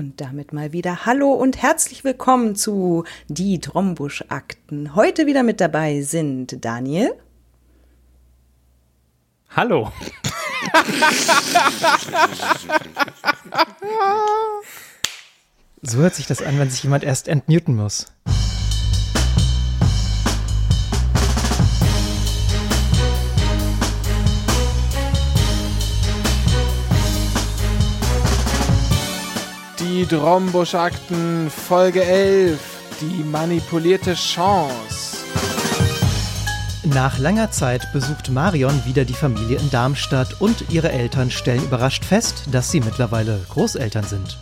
Und damit mal wieder Hallo und herzlich willkommen zu Die Trombusch-Akten. Heute wieder mit dabei sind Daniel. Hallo. so hört sich das an, wenn sich jemand erst entmuten muss. Die Drombusch-Akten, Folge 11, die manipulierte Chance. Nach langer Zeit besucht Marion wieder die Familie in Darmstadt und ihre Eltern stellen überrascht fest, dass sie mittlerweile Großeltern sind.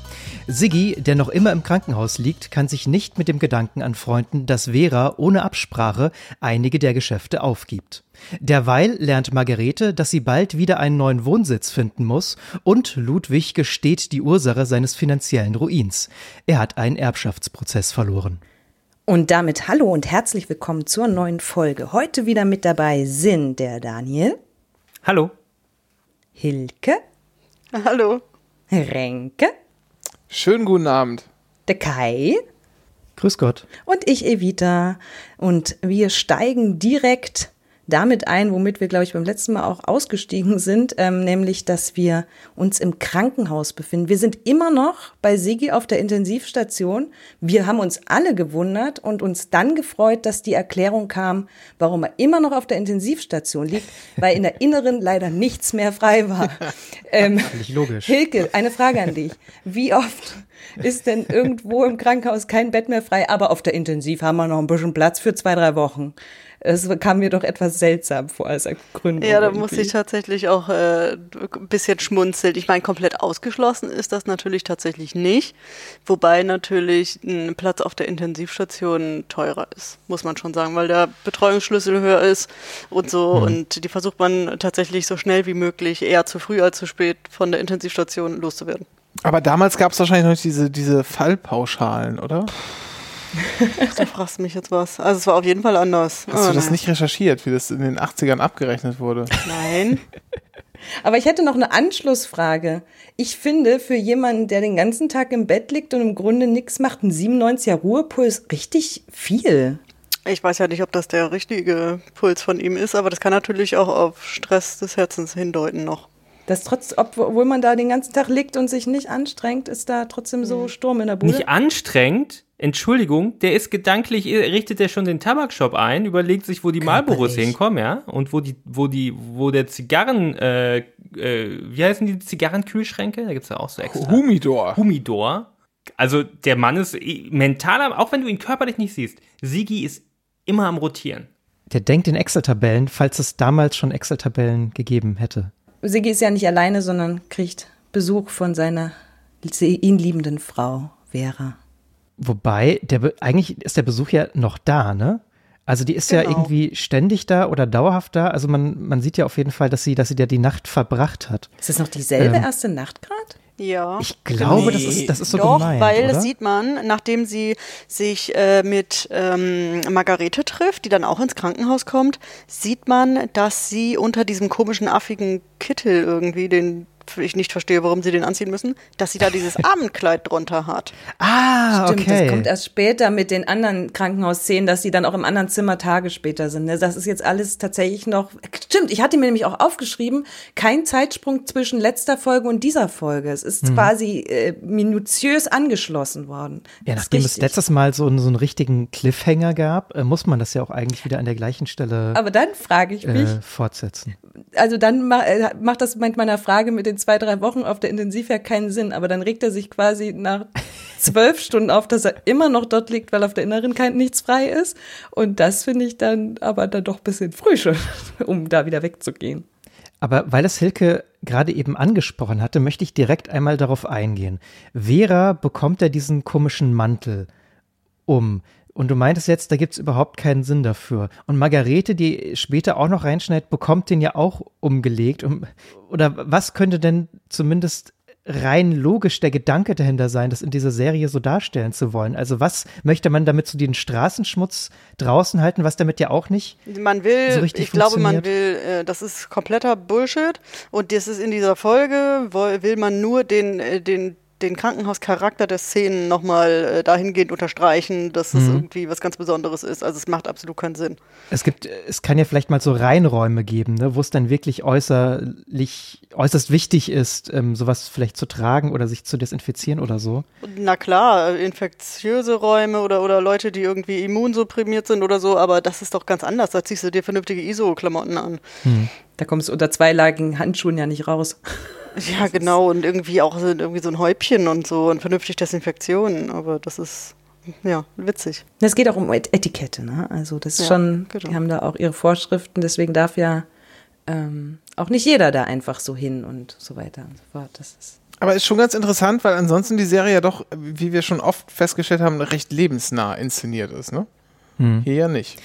Siggi, der noch immer im Krankenhaus liegt, kann sich nicht mit dem Gedanken anfreunden, dass Vera ohne Absprache einige der Geschäfte aufgibt. Derweil lernt Margarete, dass sie bald wieder einen neuen Wohnsitz finden muss und Ludwig gesteht die Ursache seines finanziellen Ruins. Er hat einen Erbschaftsprozess verloren. Und damit hallo und herzlich willkommen zur neuen Folge. Heute wieder mit dabei sind der Daniel. Hallo. Hilke. Hallo. Renke. Schönen guten Abend. Der Kai. Grüß Gott. Und ich, Evita. Und wir steigen direkt damit ein, womit wir, glaube ich, beim letzten Mal auch ausgestiegen sind, ähm, nämlich, dass wir uns im Krankenhaus befinden. Wir sind immer noch bei Sigi auf der Intensivstation. Wir haben uns alle gewundert und uns dann gefreut, dass die Erklärung kam, warum er immer noch auf der Intensivstation liegt, weil in der Inneren leider nichts mehr frei war. Ähm, Völlig logisch. Hilke, eine Frage an dich. Wie oft ist denn irgendwo im Krankenhaus kein Bett mehr frei, aber auf der Intensiv haben wir noch ein bisschen Platz für zwei, drei Wochen? Es kam mir doch etwas seltsam vor als Ergründung. Ja, da muss ich tatsächlich auch äh, ein bisschen schmunzeln. Ich meine, komplett ausgeschlossen ist das natürlich tatsächlich nicht. Wobei natürlich ein Platz auf der Intensivstation teurer ist, muss man schon sagen, weil der Betreuungsschlüssel höher ist und so. Mhm. Und die versucht man tatsächlich so schnell wie möglich, eher zu früh als zu spät, von der Intensivstation loszuwerden. Aber damals gab es wahrscheinlich noch diese, diese Fallpauschalen, oder? Da fragst du mich jetzt was. Also es war auf jeden Fall anders. Hast oh, du das nein. nicht recherchiert, wie das in den 80ern abgerechnet wurde? Nein. Aber ich hätte noch eine Anschlussfrage. Ich finde, für jemanden, der den ganzen Tag im Bett liegt und im Grunde nichts macht, ein 97er Ruhepuls richtig viel. Ich weiß ja nicht, ob das der richtige Puls von ihm ist, aber das kann natürlich auch auf Stress des Herzens hindeuten noch. Das trotz, obwohl man da den ganzen Tag liegt und sich nicht anstrengt, ist da trotzdem so hm. Sturm in der Bude. Nicht anstrengt? Entschuldigung, der ist gedanklich, richtet er schon den Tabakshop ein, überlegt sich, wo die Marlboros hinkommen, ja, und wo die, wo die, wo der Zigarren, äh, äh, wie heißen die Zigarrenkühlschränke? Da gibt's ja auch so extra. Humidor. Humidor. Also der Mann ist mental, auch wenn du ihn körperlich nicht siehst, Sigi ist immer am Rotieren. Der denkt in Excel-Tabellen, falls es damals schon Excel-Tabellen gegeben hätte. Sigi ist ja nicht alleine, sondern kriegt Besuch von seiner ihn liebenden Frau, Vera. Wobei, der, eigentlich ist der Besuch ja noch da, ne? Also die ist genau. ja irgendwie ständig da oder dauerhaft da. Also man, man sieht ja auf jeden Fall, dass sie, dass sie ja die Nacht verbracht hat. Ist das noch dieselbe ähm, erste Nacht gerade? Ja. Ich glaube, nee. das, ist, das ist so Doch, gemeint, weil oder? das sieht man, nachdem sie sich äh, mit ähm, Margarete trifft, die dann auch ins Krankenhaus kommt, sieht man, dass sie unter diesem komischen affigen Kittel irgendwie, den ich nicht verstehe, warum sie den anziehen müssen, dass sie da dieses Abendkleid drunter hat. Ah, Stimmt, okay. das kommt erst später mit den anderen Krankenhausszenen, dass sie dann auch im anderen Zimmer Tage später sind. Ne? Das ist jetzt alles tatsächlich noch. Stimmt, ich hatte mir nämlich auch aufgeschrieben, kein Zeitsprung zwischen letzter Folge und dieser Folge. Es ist mhm. quasi äh, minutiös angeschlossen worden. Ja, nachdem es letztes Mal so, so einen richtigen Cliffhanger gab, äh, muss man das ja auch eigentlich wieder an der gleichen Stelle Aber dann frage ich mich, äh, fortsetzen. Also dann ma äh, macht das mit meiner Frage mit den zwei, drei Wochen auf der Intensiv ja keinen Sinn. Aber dann regt er sich quasi nach zwölf Stunden auf, dass er immer noch dort liegt, weil auf der Inneren kein nichts frei ist. Und das finde ich dann aber dann doch ein bisschen früh schon, um da wieder wegzugehen. Aber weil es Hilke gerade eben angesprochen hatte, möchte ich direkt einmal darauf eingehen. Vera bekommt ja diesen komischen Mantel um. Und du meintest jetzt, da gibt es überhaupt keinen Sinn dafür. Und Margarete, die später auch noch reinschneidet, bekommt den ja auch umgelegt. Um, oder was könnte denn zumindest rein logisch der Gedanke dahinter sein, das in dieser Serie so darstellen zu wollen? Also was möchte man damit so den Straßenschmutz draußen halten, was damit ja auch nicht Man will, so richtig ich glaube, man will, äh, das ist kompletter Bullshit und das ist in dieser Folge, will man nur den, äh, den den Krankenhauscharakter der Szenen nochmal äh, dahingehend unterstreichen, dass es Mhm. irgendwie was ganz Besonderes ist. Also es macht absolut keinen Sinn. Es gibt, es kann ja vielleicht mal so Reinräume geben, ne, wo es dann wirklich äußerlich, äußerst wichtig ist, ähm, sowas vielleicht zu tragen oder sich zu desinfizieren oder so. Na klar, äh, infektiöse Räume oder, oder Leute, die irgendwie immunsupprimiert sind oder so, aber das ist doch ganz anders. Da ziehst du dir vernünftige ISO-Klamotten an. Da kommst du unter zweilagigen Handschuhen ja nicht raus. Ja, genau, und irgendwie auch so, irgendwie so ein Häubchen und so und vernünftig Desinfektion, aber das ist, ja, witzig. Es geht auch um Et- Etikette, ne? Also das ist Ja, schon, genau. die haben da auch ihre Vorschriften, deswegen darf ja ähm, auch nicht jeder da einfach so hin und so weiter und so fort. Das ist Aber ist schon ganz interessant, weil ansonsten die Serie ja doch, wie wir schon oft festgestellt haben, recht lebensnah inszeniert ist, ne? Hm. Hier ja nicht.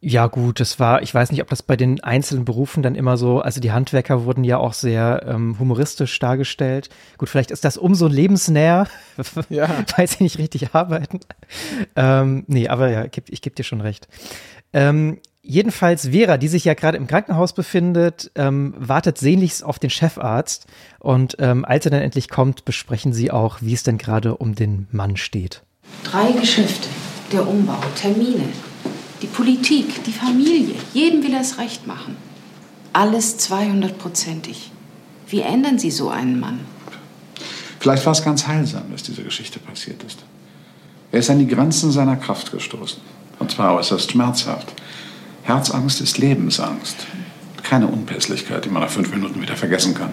Ja, gut, das war, ich weiß nicht, ob das bei den einzelnen Berufen dann immer so, also die Handwerker wurden ja auch sehr ähm, humoristisch dargestellt. Gut, vielleicht ist das umso lebensnäher, Ja. weil sie nicht richtig arbeiten. Ähm, nee, aber ja, ich gebe dir schon recht. Ähm, jedenfalls Vera, die sich ja gerade im Krankenhaus befindet, ähm, wartet sehnlichst auf den Chefarzt. Und ähm, als er dann endlich kommt, besprechen sie auch, wie es denn gerade um den Mann steht. Drei Geschäfte, der Umbau, Termine, die Politik, die Familie. Jedem will er es recht machen. Alles 200-prozentig. Wie ändern Sie so einen Mann? Vielleicht war es ganz heilsam, dass diese Geschichte passiert ist. Er ist an die Grenzen seiner Kraft gestoßen. Und zwar äußerst schmerzhaft. Herzangst ist Lebensangst. Keine Unpässlichkeit, die man nach fünf Minuten wieder vergessen kann.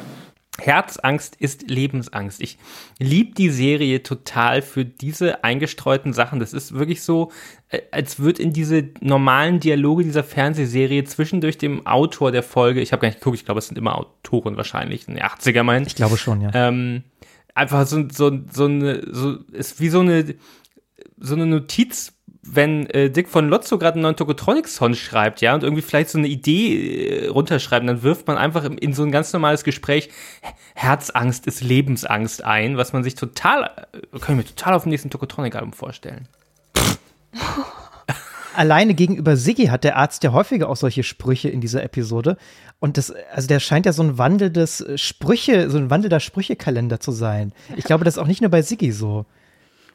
Herzangst ist Lebensangst. Ich liebe die Serie total für diese eingestreuten Sachen. Das ist wirklich so, äh, als würde in diese normalen Dialoge dieser Fernsehserie zwischendurch dem Autor der Folge, ich habe gar nicht geguckt, ich glaube, es sind immer Autoren wahrscheinlich, in den 80er meinen. Ich glaube schon, ja. Ähm, einfach so, so, so eine, so, ist wie so eine, so eine Notiz, wenn äh, Dick von Lotzo gerade einen neuen Tokotronics-Song schreibt, ja, und irgendwie vielleicht so eine Idee äh, runterschreiben, dann wirft man einfach in, in so ein ganz normales Gespräch Herzangst ist Lebensangst ein, was man sich total, äh, kann ich mir total auf dem nächsten Tokotronic-Album vorstellen. alleine gegenüber Siggi hat der Arzt ja häufiger auch solche Sprüche in dieser Episode. Und das, also der scheint ja so ein wandelndes Sprüche, so ein wandelnder Sprüchekalender zu sein. Ich glaube, das ist auch nicht nur bei Siggi so.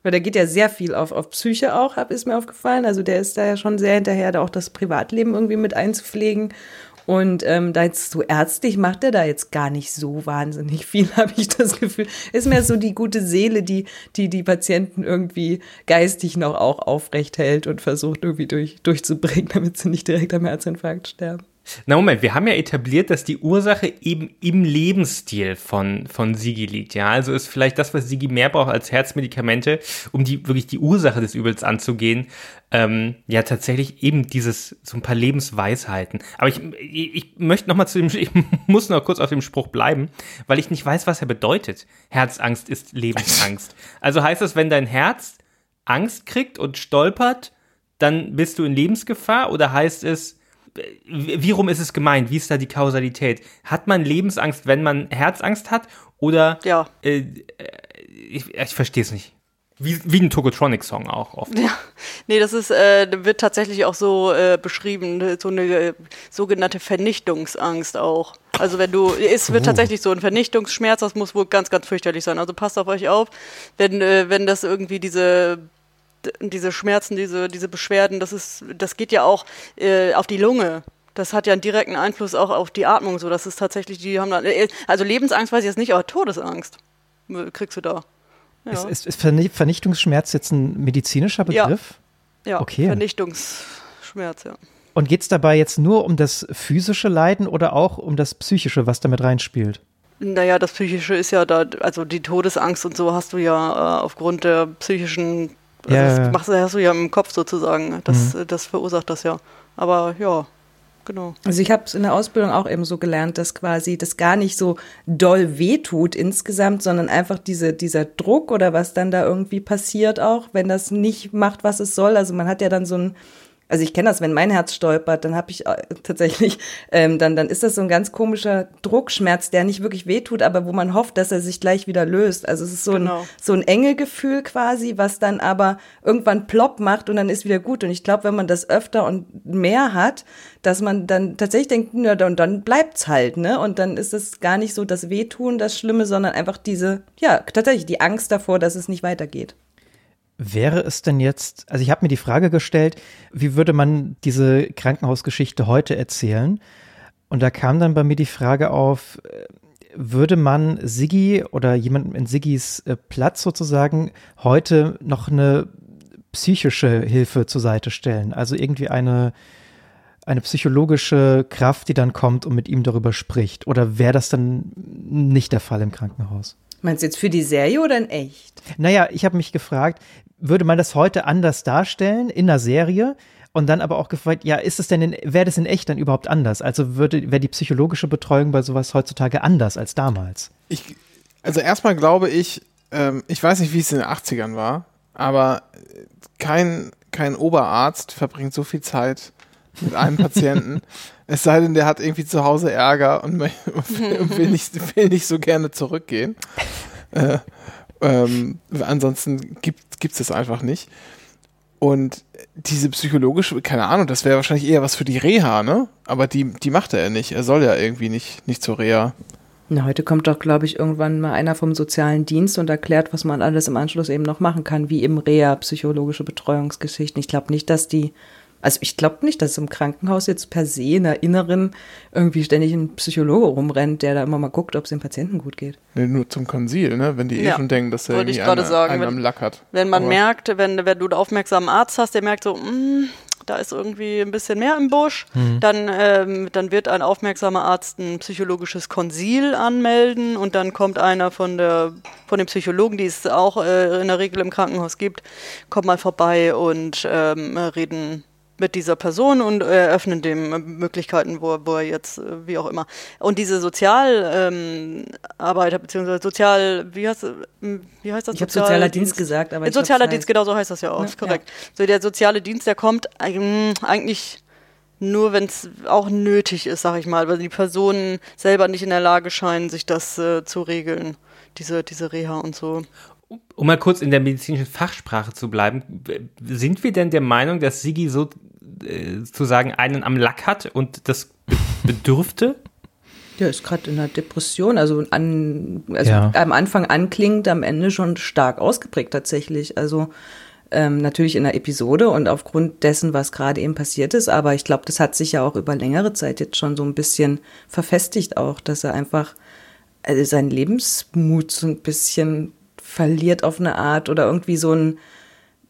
Weil der geht ja sehr viel auf, auf Psyche auch, hab, ist mir aufgefallen. Also der ist da ja schon sehr hinterher, da auch das Privatleben irgendwie mit einzupflegen. Und ähm, da jetzt so ärztlich macht er da jetzt gar nicht so wahnsinnig viel, habe ich das Gefühl. Ist mehr so die gute Seele, die, die die Patienten irgendwie geistig noch auch aufrecht hält und versucht irgendwie durch, durchzubringen, damit sie nicht direkt am Herzinfarkt sterben. Na Moment, wir haben ja etabliert, dass die Ursache eben im Lebensstil von, von Sigi liegt, ja. Also ist vielleicht das, was Sigi mehr braucht als Herzmedikamente, um die wirklich die Ursache des Übels anzugehen, ähm, ja tatsächlich eben dieses, so ein paar Lebensweisheiten. Aber ich, ich, ich möchte noch mal zu dem, ich muss noch kurz auf dem Spruch bleiben, weil ich nicht weiß, was er bedeutet. Herzangst ist Lebensangst. Also heißt das, wenn dein Herz Angst kriegt und stolpert, dann bist du in Lebensgefahr oder heißt es, wie rum ist es gemeint? Wie ist da die Kausalität? Hat man Lebensangst, wenn man Herzangst hat? Oder Ja. äh, äh, ich, ich verstehe es nicht. Wie, wie ein Tokotronic-Song auch oft. Ja, nee, das ist, äh, wird tatsächlich auch so äh, beschrieben, so eine äh, sogenannte Vernichtungsangst auch. Also wenn du, es wird tatsächlich so ein Vernichtungsschmerz, das muss wohl ganz, ganz fürchterlich sein. Also passt auf euch auf, wenn, äh, wenn das irgendwie diese diese Schmerzen, diese, diese Beschwerden, das ist, das geht ja auch äh, auf die Lunge. Das hat ja einen direkten Einfluss auch auf die Atmung. So, das ist tatsächlich, die haben dann, äh, also Lebensangst weiß ich jetzt nicht, aber Todesangst äh, kriegst du da. Ja, Ist, ist, ist Verni- Vernichtungsschmerz jetzt ein medizinischer Ja. Begriff? ja okay. Vernichtungsschmerz, ja. Und geht es dabei jetzt nur um das physische Leiden oder auch um das psychische, was damit reinspielt? Naja, das Psychische ist ja da, also die Todesangst und so hast du ja äh, aufgrund der psychischen, also Ja, das machst, hast du ja im Kopf sozusagen. Das, äh, das verursacht das ja. Aber ja, genau. Also ich habe es in der Ausbildung auch eben so gelernt, dass quasi das gar nicht so doll wehtut insgesamt, sondern einfach diese, dieser Druck oder was dann da irgendwie passiert auch, wenn das nicht macht, was es soll. Also man hat ja dann so ein Also ich kenne das, wenn mein Herz stolpert, dann habe ich äh, tatsächlich, ähm, dann, dann ist das so ein ganz komischer Druckschmerz, der nicht wirklich wehtut, aber wo man hofft, dass er sich gleich wieder löst. Also es ist so genau. ein, so ein enge Gefühl quasi, was dann aber irgendwann plopp macht und dann ist wieder gut. Und ich glaube, wenn man das öfter und mehr hat, dass man dann tatsächlich denkt, na, dann, dann bleibt's halt, ne? Und dann ist es gar nicht so das Wehtun, das Schlimme, sondern einfach diese, ja, tatsächlich die Angst davor, dass es nicht weitergeht. Wäre es denn jetzt, also ich habe mir die Frage gestellt, wie würde man diese Krankenhausgeschichte heute erzählen? Und da kam dann bei mir die Frage auf, würde man Siggi oder jemandem in Siggis äh, Platz sozusagen heute noch eine psychische Hilfe zur Seite stellen? Also irgendwie eine, eine psychologische Kraft, die dann kommt und mit ihm darüber spricht? Oder wäre das dann nicht der Fall im Krankenhaus? Meinst du jetzt für die Serie oder in echt? Naja, ich habe mich gefragt, würde man das heute anders darstellen in der Serie? Und dann aber auch gefragt, ja, ist es denn in, wäre das in echt dann überhaupt anders? Also würde, wäre die psychologische Betreuung bei sowas heutzutage anders als damals? Ich, also erstmal glaube ich, ähm, ich weiß nicht, wie es in den 80ern war, aber kein, kein Oberarzt verbringt so viel Zeit mit einem Patienten. es sei denn, der hat irgendwie zu Hause Ärger und, und will, nicht, will nicht so gerne zurückgehen. Äh, ähm, ansonsten gibt es das einfach nicht. Und diese psychologische, keine Ahnung, das wäre wahrscheinlich eher was für die Reha, ne? Aber die, die macht er ja nicht. Er soll ja irgendwie nicht, nicht zur Reha. Na, heute kommt doch, glaube ich, irgendwann mal einer vom sozialen Dienst und erklärt, was man alles im Anschluss eben noch machen kann, wie eben Reha, psychologische Betreuungsgeschichten. Ich glaube nicht, dass die also ich glaube nicht, dass im Krankenhaus jetzt per se in der Inneren irgendwie ständig ein Psychologe rumrennt, der da immer mal guckt, ob es dem Patienten gut geht. Nee, nur zum Konsil, ne? Wenn die eh schon denken, dass er irgendwie einen, sagen, einen wenn, am Lack hat. Wenn man Aber merkt, wenn, wenn du einen aufmerksamen Arzt hast, der merkt so, mh, mm, da ist irgendwie ein bisschen mehr im Busch, mhm. dann, ähm, dann wird ein aufmerksamer Arzt ein psychologisches Konsil anmelden und dann kommt einer von der von den Psychologen, die es auch äh, in der Regel im Krankenhaus gibt, kommt mal vorbei und ähm, reden mit dieser Person und eröffnen dem Möglichkeiten, wo, wo er jetzt, äh, wie auch immer. Und diese Sozialarbeiter, ähm, beziehungsweise Sozial, wie heißt, wie heißt das? Ich habe sozialer Dienst gesagt, aber. Sozialer Dienst, genau so heißt das ja auch, ja, korrekt. Ja. So der soziale Dienst, der kommt ähm, eigentlich nur, wenn es auch nötig ist, sag ich mal, weil die Personen selber nicht in der Lage scheinen, sich das äh, zu regeln, diese, diese Reha und so um mal kurz in der medizinischen Fachsprache zu bleiben, sind wir denn der Meinung, dass Sigi so äh, zu sagen einen am Lack hat und das bedürfte? Der ist gerade in einer Depression, also, an, also ja. am Anfang anklingt, am Ende schon stark ausgeprägt tatsächlich. Also ähm, natürlich in der Episode und aufgrund dessen, was gerade eben passiert ist. Aber ich glaube, das hat sich ja auch über längere Zeit jetzt schon so ein bisschen verfestigt auch, dass er einfach also seinen Lebensmut so ein bisschen verliert auf eine Art oder irgendwie so ein,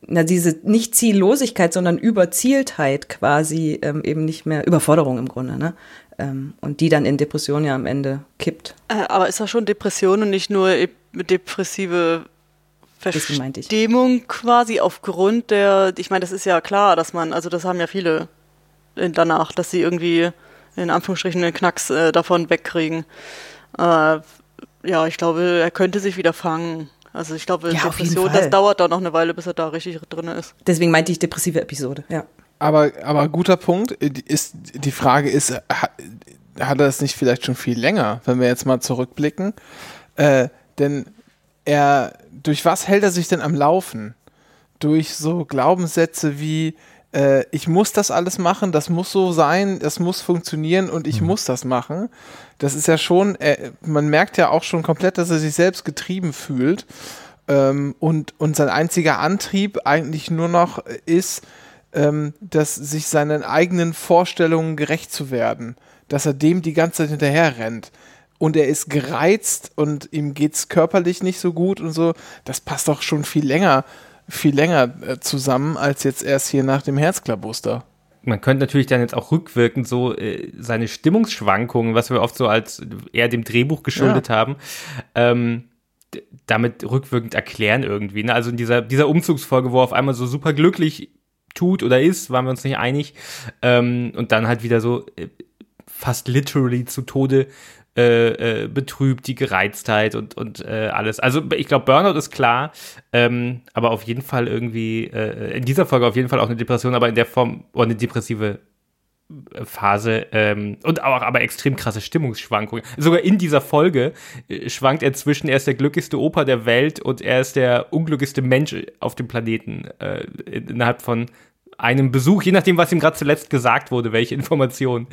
na, diese nicht Ziellosigkeit, sondern Überzieltheit quasi ähm, eben nicht mehr, Überforderung im Grunde, ne? Ähm, und die dann in Depression ja am Ende kippt. Äh, aber ist das schon Depression und nicht nur depressive Verstimmung quasi aufgrund der, ich meine, das ist ja klar, dass man, also das haben ja viele danach, dass sie irgendwie in Anführungsstrichen den Knacks äh, davon wegkriegen. Äh, ja, ich glaube, er könnte sich wieder fangen. Also ich glaube, ja, Depression, das dauert da noch eine Weile, bis er da richtig drin ist. Deswegen meinte ich depressive Episode, ja. Aber, aber guter Punkt ist, die Frage ist, hat, hat er es nicht vielleicht schon viel länger, wenn wir jetzt mal zurückblicken? Äh, denn er, durch was hält er sich denn am Laufen? Durch so Glaubenssätze wie, äh, ich muss das alles machen, das muss so sein, das muss funktionieren und ich mhm. muss das machen. Das ist ja schon, äh, man merkt ja auch schon komplett, dass er sich selbst getrieben fühlt ähm, und, und sein einziger Antrieb eigentlich nur noch ist, ähm, dass sich seinen eigenen Vorstellungen gerecht zu werden, dass er dem die ganze Zeit hinterher rennt und er ist gereizt und ihm geht's körperlich nicht so gut und so, das passt doch schon viel länger viel länger äh, zusammen als jetzt erst hier nach dem Herzklabuster. Man könnte natürlich dann jetzt auch rückwirkend so äh, seine Stimmungsschwankungen, was wir oft so als eher dem Drehbuch geschuldet ja. haben, ähm, damit rückwirkend erklären irgendwie. Ne? Also in dieser, dieser Umzugsfolge, wo er auf einmal so super glücklich tut oder ist, waren wir uns nicht einig. Ähm, und dann halt wieder so äh, fast literally zu Tode äh, äh, betrübt, die Gereiztheit und, und äh, alles. Also ich glaube, Burnout ist klar, ähm, aber auf jeden Fall irgendwie, äh, in dieser Folge auf jeden Fall auch eine Depression, aber in der Form, oder eine depressive Phase ähm, und auch aber extrem krasse Stimmungsschwankungen. Sogar in dieser Folge äh, schwankt er zwischen, er ist der glücklichste Opa der Welt und er ist der unglücklichste Mensch auf dem Planeten äh, innerhalb von einem Besuch, je nachdem, was ihm gerade zuletzt gesagt wurde, welche Informationen.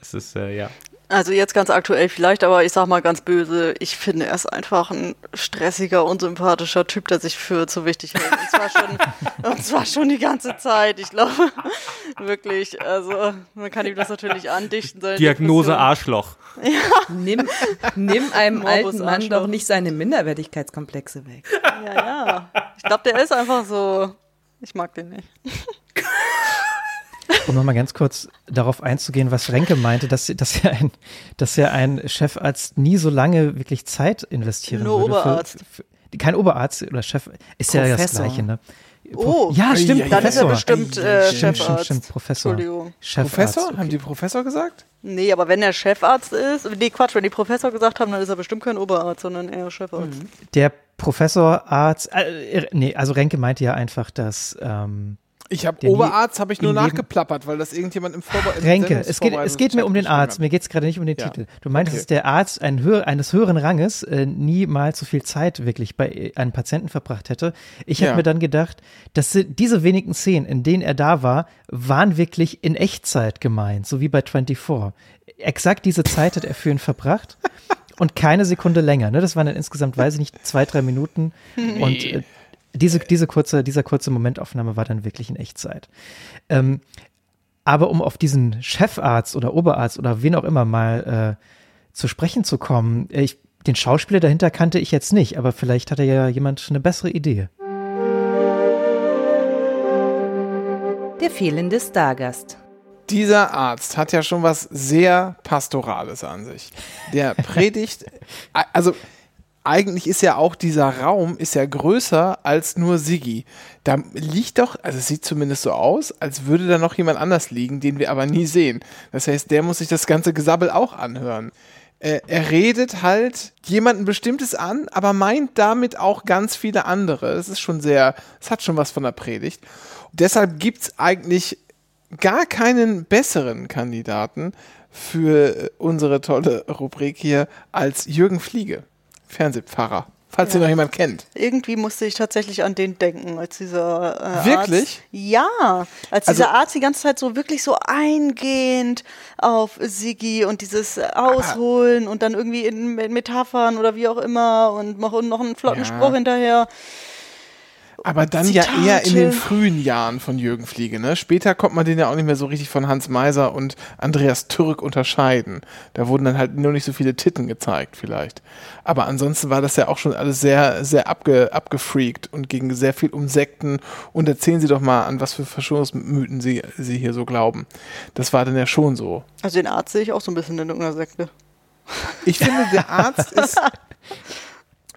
Das ist, äh, ja. Also jetzt ganz aktuell vielleicht, aber ich sag mal ganz böse, ich finde er ist einfach ein stressiger, unsympathischer Typ, der sich für zu wichtig hält. Und zwar schon, und zwar schon die ganze Zeit. Ich glaube, wirklich, also man kann ihm das natürlich andichten. Diagnose Depression. Arschloch. Ja. Nimm, nimm einem Morbus alten Mann Arschloch. doch nicht seine Minderwertigkeitskomplexe weg. Ja, ja. Ich glaube, der ist einfach so, ich mag den nicht. Um nochmal ganz kurz darauf einzugehen, was Renke meinte, dass, dass, ja ein, dass ja ein Chefarzt nie so lange wirklich Zeit investieren Nur würde. Oberarzt. Für, für, kein Oberarzt oder Chef, ist Professor. ja das Gleiche, ne? Oh, ja, stimmt. Ja, dann ist er bestimmt äh, stimmt, Chefarzt. Stimmt, stimmt, Professor. Entschuldigung. Chefarzt, Professor? okay. Haben die Professor gesagt? Nee, aber wenn er Chefarzt ist, nee, Quatsch, wenn die Professor gesagt haben, dann ist er bestimmt kein Oberarzt, sondern eher Chefarzt. Mhm. Der Professorarzt, äh, nee, also Renke meinte ja einfach, dass ähm, ich habe Oberarzt, habe ich nur nachgeplappert, weil das irgendjemand im Vorbe Renke, es geht, es geht mir um den Arzt, mir geht es gerade nicht um den ja. Titel. Du meintest, okay. dass der Arzt ein höher, eines höheren Ranges äh, niemals so viel Zeit wirklich bei äh, einem Patienten verbracht hätte. Ich habe ja. mir dann gedacht, dass diese wenigen Szenen, in denen er da war, waren wirklich in Echtzeit gemeint, so wie bei 24. Exakt diese Zeit hat er für ihn verbracht. und keine Sekunde länger. Ne? Das waren dann insgesamt, weiß ich nicht, zwei, drei Minuten. Nee. Und äh, diese, diese kurze, dieser kurze Momentaufnahme war dann wirklich in Echtzeit. Ähm, aber um auf diesen Chefarzt oder Oberarzt oder wen auch immer mal äh, zu sprechen zu kommen, äh, ich, den Schauspieler dahinter kannte ich jetzt nicht, aber vielleicht hat er ja jemand eine bessere Idee. Der fehlende Stargast. Dieser Arzt hat ja schon was sehr Pastorales an sich. Der predigt, also eigentlich ist ja auch dieser Raum ist ja größer als nur Siggi. Da liegt doch, also es sieht zumindest so aus, als würde da noch jemand anders liegen, den wir aber nie sehen. Das heißt, der muss sich das ganze Gesabbel auch anhören. Äh, er redet halt jemanden Bestimmtes an, aber meint damit auch ganz viele andere. Das ist schon sehr, es hat schon was von der Predigt. Und deshalb gibt es eigentlich gar keinen besseren Kandidaten für unsere tolle Rubrik hier als Jürgen Fliege. Fernsehpfarrer. Falls ja. ihn noch jemand kennt. Irgendwie musste ich tatsächlich an den denken, als dieser äh, Wirklich? Arzt, ja, als also, dieser Arzt die ganze Zeit so wirklich so eingehend auf Sigi und dieses Ausholen und dann irgendwie in Metaphern oder wie auch immer und noch, noch einen flotten ja. Spruch hinterher. Aber dann Zitate. ja eher in den frühen Jahren von Jürgen Fliege. Ne? Später kommt man den ja auch nicht mehr so richtig von Hans Meiser und Andreas Türk unterscheiden. Da wurden dann halt nur nicht so viele Titten gezeigt vielleicht. Aber ansonsten war das ja auch schon alles sehr, sehr abge, abgefreakt und ging sehr viel um Sekten. Und erzählen Sie doch mal, an was für Verschwörungsmythen Sie, Sie hier so glauben. Das war dann ja schon so. Also den Arzt sehe ich auch so ein bisschen in irgendeiner Sekte. Ich finde, der Arzt ist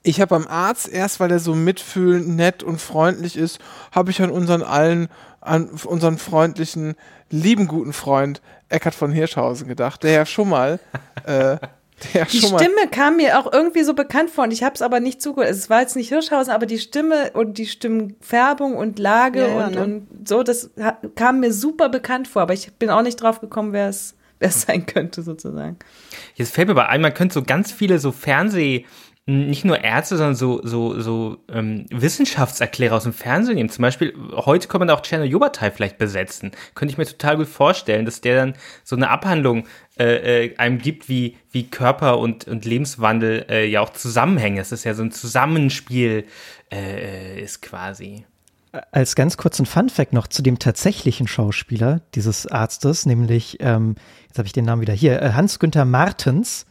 Ich habe beim Arzt erst, weil er so mitfühlend, nett und freundlich ist, habe ich an unseren allen, an unseren freundlichen, lieben guten Freund Eckhard von Hirschhausen gedacht, der ja schon mal äh, der die Stimme kam mir auch irgendwie so bekannt vor und ich habe es aber nicht zugehört. Es war jetzt nicht Hirschhausen, aber die Stimme und die Stimmfärbung und Lage ja, und, ne? und so, das kam mir super bekannt vor, aber ich bin auch nicht drauf gekommen, wer es sein könnte sozusagen. Jetzt fällt mir bei ein, man könnte so ganz viele so Fernseh- nicht nur Ärzte, sondern so, so, so ähm, Wissenschaftserklärer aus dem Fernsehen nehmen. Zum Beispiel, heute kann man auch Czerno Jobatai vielleicht besetzen. Könnte ich mir total gut vorstellen, dass der dann so eine Abhandlung äh, äh, einem gibt, wie, wie Körper und, und Lebenswandel äh, ja auch zusammenhängen. Das ist ja so ein Zusammenspiel äh, ist quasi. Als ganz kurzen Funfact noch zu dem tatsächlichen Schauspieler dieses Arztes, nämlich, ähm, jetzt habe ich den Namen wieder hier, äh, Hans-Günther Martens,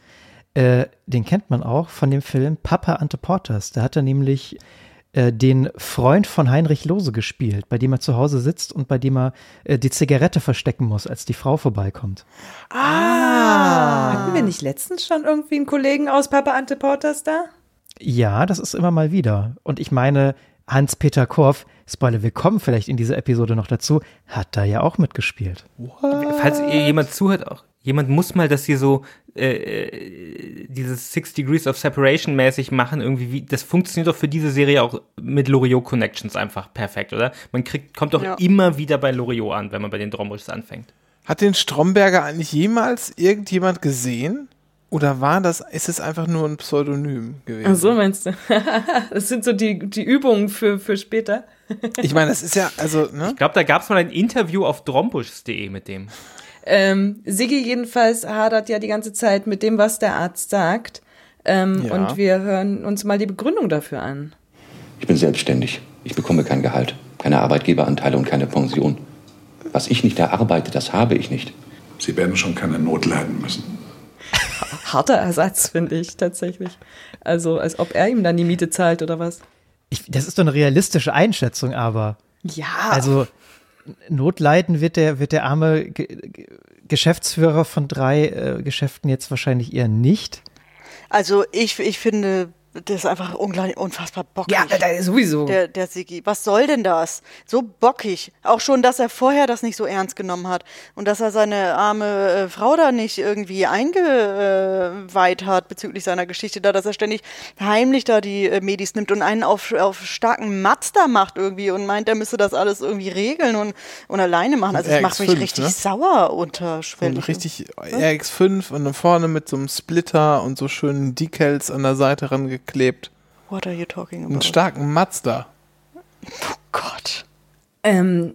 äh, den kennt man auch von dem Film Papa Ante Porters. Da hat er nämlich äh, den Freund von Heinrich Lose gespielt, bei dem er zu Hause sitzt und bei dem er äh, die Zigarette verstecken muss, als die Frau vorbeikommt. Ah! Hatten wir nicht letztens schon irgendwie einen Kollegen aus Papa Ante Porters da? Ja, das ist immer mal wieder. Und ich meine, Hans-Peter Korff, Spoiler, wir kommen vielleicht in dieser Episode noch dazu, hat da ja auch mitgespielt. What? Falls ihr jemand zuhört, auch jemand muss mal das hier so äh, äh, dieses Six Degrees of Separation mäßig machen, irgendwie, wie, das funktioniert doch für diese Serie auch mit Loriot Connections einfach perfekt, oder? Man kriegt, kommt doch Ja. immer wieder bei Loriot an, wenn man bei den Drombuschs anfängt. Hat den Stromberger eigentlich jemals irgendjemand gesehen? Oder war das, ist es einfach nur ein Pseudonym gewesen? Ach so meinst du? das sind so die, die Übungen für, für später. Ich meine, das ist ja, also, ne? Ich glaube, da gab es mal ein Interview auf drombuschs.de mit dem. Ähm, Siggi jedenfalls hadert ja die ganze Zeit mit dem, was der Arzt sagt. Ähm, Ja. Und wir hören uns mal die Begründung dafür an. Ich bin selbstständig. Ich bekomme kein Gehalt, keine Arbeitgeberanteile und keine Pension. Was ich nicht erarbeite, das habe ich nicht. Sie werden schon keine Not leiden müssen. Harter Ersatz, finde ich tatsächlich. Also, als ob er ihm dann die Miete zahlt oder was. Ich, das ist doch eine realistische Einschätzung, aber. Ja, Also Notleiden wird der, wird der arme Ge Geschäftsführer von drei äh, Geschäften jetzt wahrscheinlich eher nicht. Also ich, ich finde, das ist einfach unglaublich, unfassbar bockig. ja, da- sowieso. Der, der Sigi. Was soll denn das? So bockig. Auch schon, dass er vorher das nicht so ernst genommen hat. Und dass er seine arme äh, Frau da nicht irgendwie eingeweiht hat bezüglich seiner Geschichte da, dass er ständig heimlich da die äh, Medis nimmt und einen auf, auf starken Matz da macht irgendwie und meint, er müsse das alles irgendwie regeln und, und alleine machen. Also das macht mich RX5, richtig ne? sauer Und unterschwellig. richtig RX5 und dann vorne mit so einem Splitter und so schönen Decals an der Seite rangeklebt. What are you talking Einen about? starken Mazda. Gott. Ähm,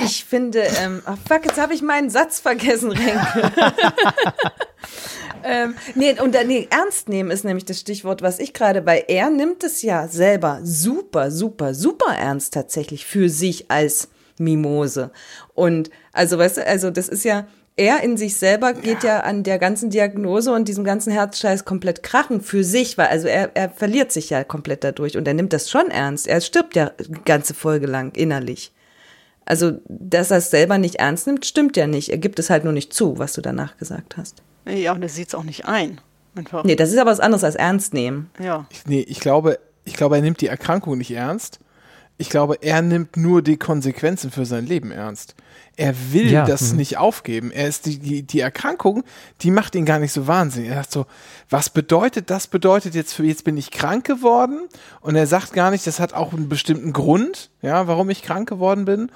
ich finde, ähm, ach fuck, jetzt habe ich meinen Satz vergessen, Renke. ähm, nee, und dann, nee, ernst nehmen ist nämlich das Stichwort, was ich gerade, weil er nimmt es ja selber super, super, super ernst tatsächlich für sich als Mimose. Und also, weißt du, also das ist ja, er in sich selber geht ja. an der ganzen Diagnose und diesem ganzen Herzscheiß komplett krachen für sich, weil also er, er verliert sich ja komplett dadurch und er nimmt das schon ernst. Er stirbt ja die ganze Folge lang innerlich. Also, dass er es selber nicht ernst nimmt, stimmt ja nicht. Er gibt es halt nur nicht zu, was du danach gesagt hast. Ja, und er sieht es auch nicht ein. Einfach. Nee, das ist aber was anderes als ernst nehmen. Ja. Ich, nee, ich glaube, ich glaube, er nimmt die Erkrankung nicht ernst. Ich glaube, er nimmt nur die Konsequenzen für sein Leben ernst. Er will Ja, das mhm. nicht aufgeben. Er ist die, die, die Erkrankung, die macht ihn gar nicht so wahnsinnig. Er sagt so, was bedeutet das? Bedeutet jetzt für jetzt bin ich krank geworden? Und er sagt gar nicht, das hat auch einen bestimmten Grund, ja, warum ich krank geworden bin,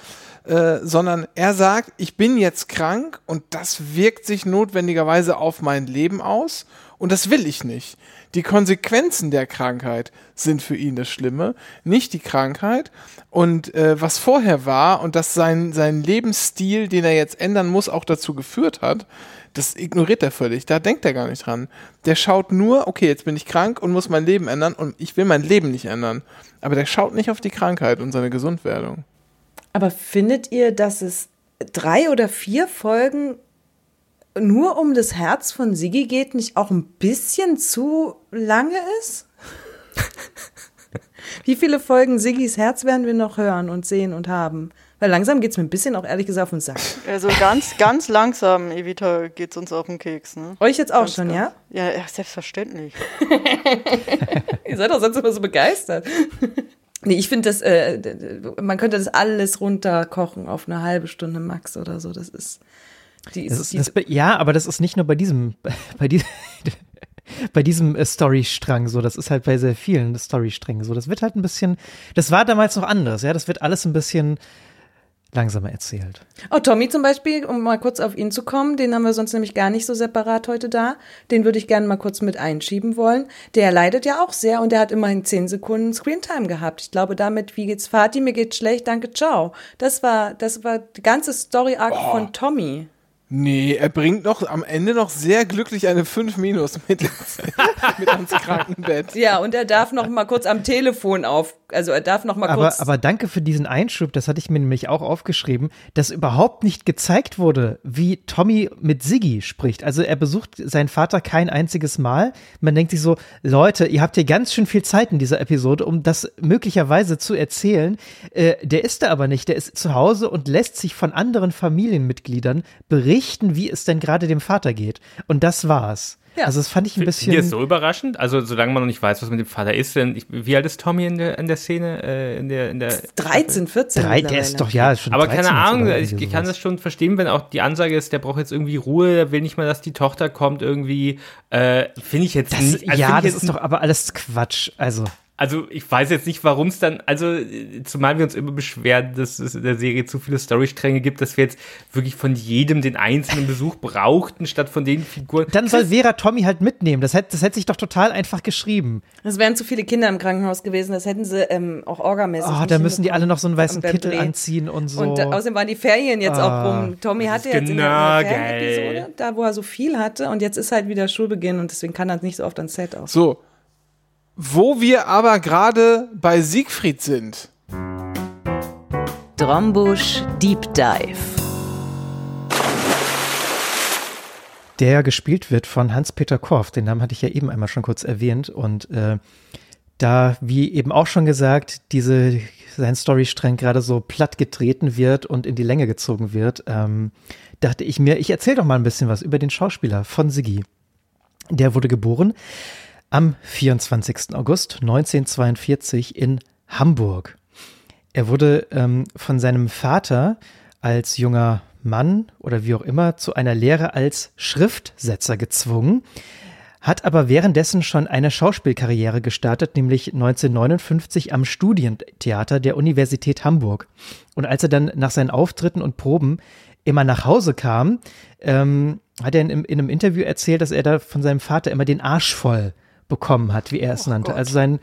äh, sondern er sagt, ich bin jetzt krank und das wirkt sich notwendigerweise auf mein Leben aus und das will ich nicht. Die Konsequenzen der Krankheit sind für ihn das Schlimme, nicht die Krankheit. Und äh, was vorher war und dass sein, sein Lebensstil, den er jetzt ändern muss, auch dazu geführt hat, das ignoriert er völlig. Da denkt er gar nicht dran. Der schaut nur, okay, jetzt bin ich krank und muss mein Leben ändern und ich will mein Leben nicht ändern. Aber der schaut nicht auf die Krankheit und seine Gesundwerdung. Aber findet ihr, dass es drei oder vier Folgen nur um das Herz von Siggi geht, nicht auch ein bisschen zu lange ist? Wie viele Folgen Siggis Herz werden wir noch hören und sehen und haben? Weil langsam geht es mir ein bisschen auch ehrlich gesagt auf den Sack. Also ganz, ganz langsam, Evita, geht's uns auf den Keks, ne? Euch jetzt auch Ganz schon, klar. ja? Ja, ja, selbstverständlich. Ihr seid doch sonst immer so begeistert. nee, ich finde das, äh, man könnte das alles runterkochen auf eine halbe Stunde max oder so. Das ist. Die Das ist, die, das, ja, aber das ist nicht nur bei diesem, bei diesem, bei diesem äh, Storystrang so. Das ist halt bei sehr vielen Storysträngen so. Das wird halt ein bisschen, das war damals noch anders, ja. Das wird alles ein bisschen langsamer erzählt. Oh, Tommy zum Beispiel, um mal kurz auf ihn zu kommen, den haben wir sonst nämlich gar nicht so separat heute da. Den würde ich gerne mal kurz mit einschieben wollen. Der leidet ja auch sehr und der hat immerhin 10 Sekunden Screentime gehabt. Ich glaube damit, wie geht's Vati, mir geht's schlecht, danke, ciao. Das war, das war die ganze Story-Arc von Tommy. Nee, er bringt noch am Ende noch sehr glücklich eine 5 Minus mit, ins- mit ans Krankenbett. Ja, und er darf noch mal kurz am Telefon auf, also er darf noch mal Aber, kurz. aber danke für diesen Einschub, das hatte ich mir nämlich auch aufgeschrieben, dass überhaupt nicht gezeigt wurde, wie Tommy mit Siggi spricht. Also er besucht seinen Vater kein einziges Mal. Man denkt sich so, Leute, ihr habt hier ganz schön viel Zeit in dieser Episode, um das möglicherweise zu erzählen. Äh, der ist da aber nicht, der ist zu Hause und lässt sich von anderen Familienmitgliedern berichten, wie es denn gerade dem Vater geht. Und das war's. Ja. Also das fand ich ein bisschen. Hier ist so überraschend. Also solange man noch nicht weiß, was mit dem Vater ist, denn ich, wie alt ist Tommy in der, in der Szene? Äh, in der, in der 13, 14. Drei, der ist doch ja schon aber 13 keine Ahnung, ich, ich kann das schon verstehen, wenn auch die Ansage ist, der braucht jetzt irgendwie Ruhe, der will nicht mal, dass die Tochter kommt irgendwie. Äh, Finde ich jetzt Das, nicht. also ja, das jetzt ist doch aber alles Quatsch. Also Also ich weiß jetzt nicht, warum es dann, also zumal wir uns immer beschweren, dass es in der Serie zu viele Storystränge gibt, dass wir jetzt wirklich von jedem den einzelnen Besuch brauchten, statt von den Figuren. dann soll Vera Tommy halt mitnehmen. Das hätte, das hätte sich doch total einfach geschrieben. Es wären zu viele Kinder im Krankenhaus gewesen, das hätten sie ähm, auch orgamäßig. Oh, da müssen die alle noch so einen weißen Kittel Dreh. anziehen und so. Und äh, außerdem waren die Ferien jetzt Ah. auch rum. Tommy hatte jetzt in der, genau in der geil. Ferienepisode, da wo er so viel hatte, und jetzt ist halt wieder Schulbeginn und deswegen kann er nicht so oft ans Set auch. So. Wo wir aber gerade bei Siegfried sind. Drombusch Deep Dive. der gespielt wird von Hans-Peter Korff. Den Namen hatte ich ja eben einmal schon kurz erwähnt. Und äh, da, wie eben auch schon gesagt, diese, sein Storystrang gerade so platt getreten wird und in die Länge gezogen wird, ähm, dachte ich mir, ich erzähle doch mal ein bisschen was über den Schauspieler von Siggi. Der wurde geboren am 24. August 1942 in Hamburg. Er wurde ähm, von seinem Vater als junger Mann oder wie auch immer zu einer Lehre als Schriftsetzer gezwungen, hat aber währenddessen schon eine Schauspielkarriere gestartet, nämlich 1959 am Studientheater der Universität Hamburg. Und als er dann nach seinen Auftritten und Proben immer nach Hause kam, ähm, hat er in, in einem Interview erzählt, dass er da von seinem Vater immer den Arsch voll bekommen hat, wie er es nannte. Also sein,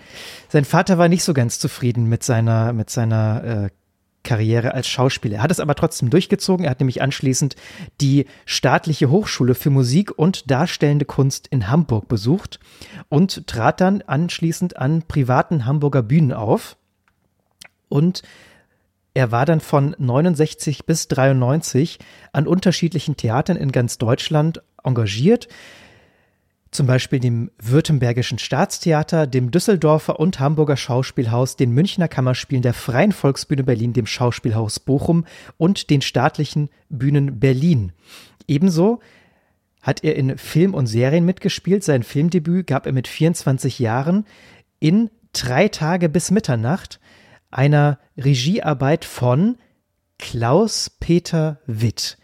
sein Vater war nicht so ganz zufrieden mit seiner, mit seiner äh, Karriere als Schauspieler. Er hat es aber trotzdem durchgezogen. Er hat nämlich anschließend die staatliche Hochschule für Musik und darstellende Kunst in Hamburg besucht und trat dann anschließend an privaten Hamburger Bühnen auf. Und er war dann von 69 bis 93 an unterschiedlichen Theatern in ganz Deutschland engagiert zum Beispiel dem Württembergischen Staatstheater, dem Düsseldorfer und Hamburger Schauspielhaus, den Münchner Kammerspielen der Freien Volksbühne Berlin, dem Schauspielhaus Bochum und den staatlichen Bühnen Berlin. Ebenso hat er in Film und Serien mitgespielt. Sein Filmdebüt gab er mit 24 Jahren in Drei Tage bis Mitternacht, einer Regiearbeit von Klaus-Peter Witt.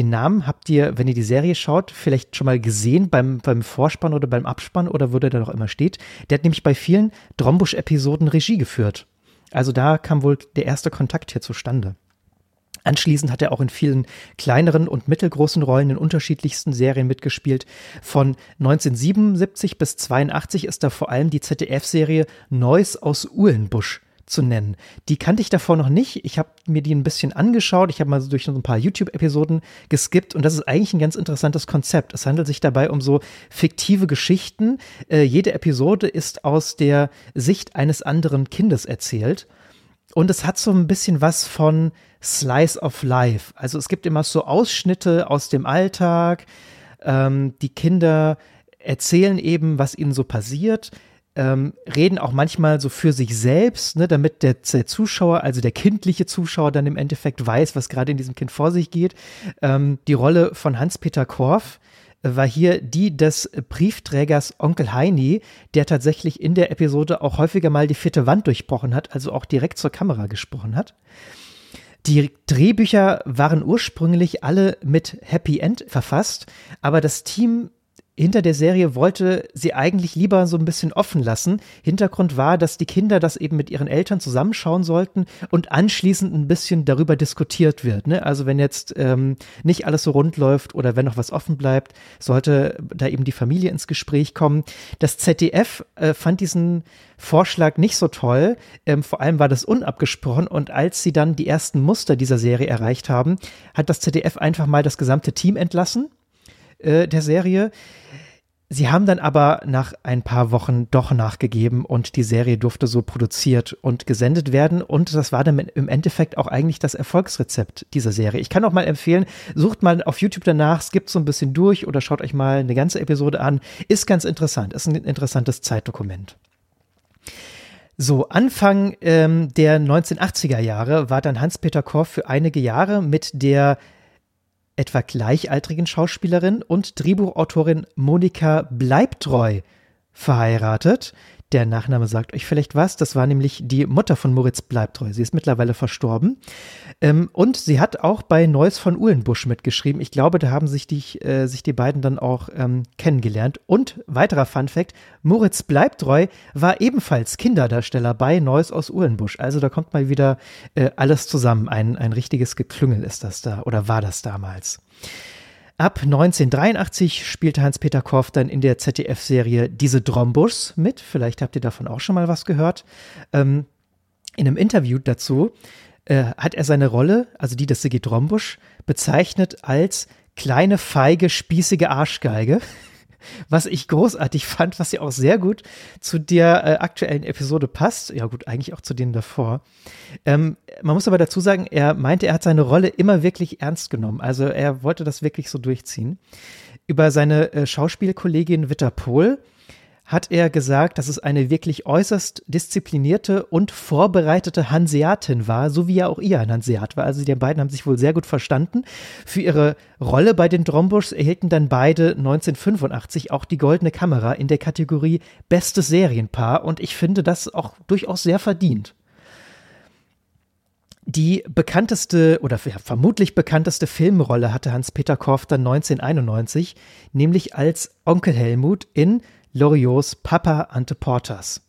Den Namen habt ihr, wenn ihr die Serie schaut, vielleicht schon mal gesehen beim, beim Vorspann oder beim Abspann oder wo der da noch immer steht. Der hat nämlich bei vielen Drombusch-Episoden Regie geführt. Also da kam wohl der erste Kontakt hier zustande. Anschließend hat er auch in vielen kleineren und mittelgroßen Rollen in unterschiedlichsten Serien mitgespielt. Von 1977 bis 82 ist da vor allem die ZDF-Serie Neues aus Uhlenbusch zu nennen. Die kannte ich davor noch nicht. Ich habe mir die ein bisschen angeschaut. Ich habe mal so durch so ein paar YouTube-Episoden geskippt und das ist eigentlich ein ganz interessantes Konzept. Es handelt sich dabei um so fiktive Geschichten. Äh, jede Episode ist aus der Sicht eines anderen Kindes erzählt. Und es hat so ein bisschen was von Slice of Life. Also es gibt immer so Ausschnitte aus dem Alltag. Ähm, die Kinder erzählen eben, was ihnen so passiert. Ähm, reden auch manchmal so für sich selbst, ne, damit der, der, Zuschauer, also der kindliche Zuschauer dann im Endeffekt weiß, was gerade in diesem Kind vor sich geht. Ähm, die Rolle von Hans-Peter Korff war hier die des Briefträgers Onkel Heini, der tatsächlich in der Episode auch häufiger mal die vierte Wand durchbrochen hat, also auch direkt zur Kamera gesprochen hat. Die Drehbücher waren ursprünglich alle mit Happy End verfasst, aber das Team hinter der Serie wollte sie eigentlich lieber so ein bisschen offen lassen. Hintergrund war, dass die Kinder das eben mit ihren Eltern zusammenschauen sollten und anschließend ein bisschen darüber diskutiert wird. Ne? Also wenn jetzt ähm, nicht alles so rund läuft oder wenn noch was offen bleibt, sollte da eben die Familie ins Gespräch kommen. Das ZDF äh, fand diesen Vorschlag nicht so toll. Ähm, vor allem war das unabgesprochen und als sie dann die ersten Muster dieser Serie erreicht haben, hat das ZDF einfach mal das gesamte Team entlassen äh, der Serie. Sie haben dann aber nach ein paar Wochen doch nachgegeben und die Serie durfte so produziert und gesendet werden. Und das war dann im Endeffekt auch eigentlich das Erfolgsrezept dieser Serie. Ich kann auch mal empfehlen, sucht mal auf YouTube danach, skippt so ein bisschen durch oder schaut euch mal eine ganze Episode an. Ist ganz interessant, ist ein interessantes Zeitdokument. So, Anfang ähm, der 1980er Jahre war dann Hans-Peter Korff für einige Jahre mit der etwa gleichaltrigen Schauspielerin und Drehbuchautorin Monika Bleibtreu verheiratet. Der Nachname sagt euch vielleicht was. Das war nämlich die Mutter von Moritz Bleibtreu. Sie ist mittlerweile verstorben. Ähm, und sie hat auch bei Neuss von Uhlenbusch mitgeschrieben. Ich glaube, da haben sich die, äh, sich die beiden dann auch ähm, kennengelernt. Und weiterer Fun Fact, Moritz Bleibtreu war ebenfalls Kinderdarsteller bei Neuss aus Uhlenbusch. Also da kommt mal wieder äh, alles zusammen. Ein, ein richtiges Geklüngel ist das da oder war das damals. Ab 1983 spielte Hans-Peter Korff dann in der ZDF-Serie Diese Drombusch mit. Vielleicht habt ihr davon auch schon mal was gehört. Ähm, in einem Interview dazu äh, hat er seine Rolle, also die des Siggi Drombusch, bezeichnet als kleine, feige, spießige Arschgeige was ich großartig fand, was ja auch sehr gut zu der äh, aktuellen Episode passt. Ja gut, eigentlich auch zu denen davor. Ähm, man muss aber dazu sagen, er meinte, er hat seine Rolle immer wirklich ernst genommen. Also er wollte das wirklich so durchziehen. Über seine äh, Schauspielkollegin Witter Pohl hat er gesagt, dass es eine wirklich äußerst disziplinierte und vorbereitete Hanseatin war, so wie ja auch ihr ein Hanseat war. Also die beiden haben sich wohl sehr gut verstanden. Für ihre Rolle bei den Drombuschs erhielten dann beide 1985 auch die Goldene Kamera in der Kategorie Bestes Serienpaar und ich finde das auch durchaus sehr verdient. Die bekannteste oder vermutlich bekannteste Filmrolle hatte Hans-Peter Korff dann 1991, nämlich als Onkel Helmut in Loriots Papa Ante Portas.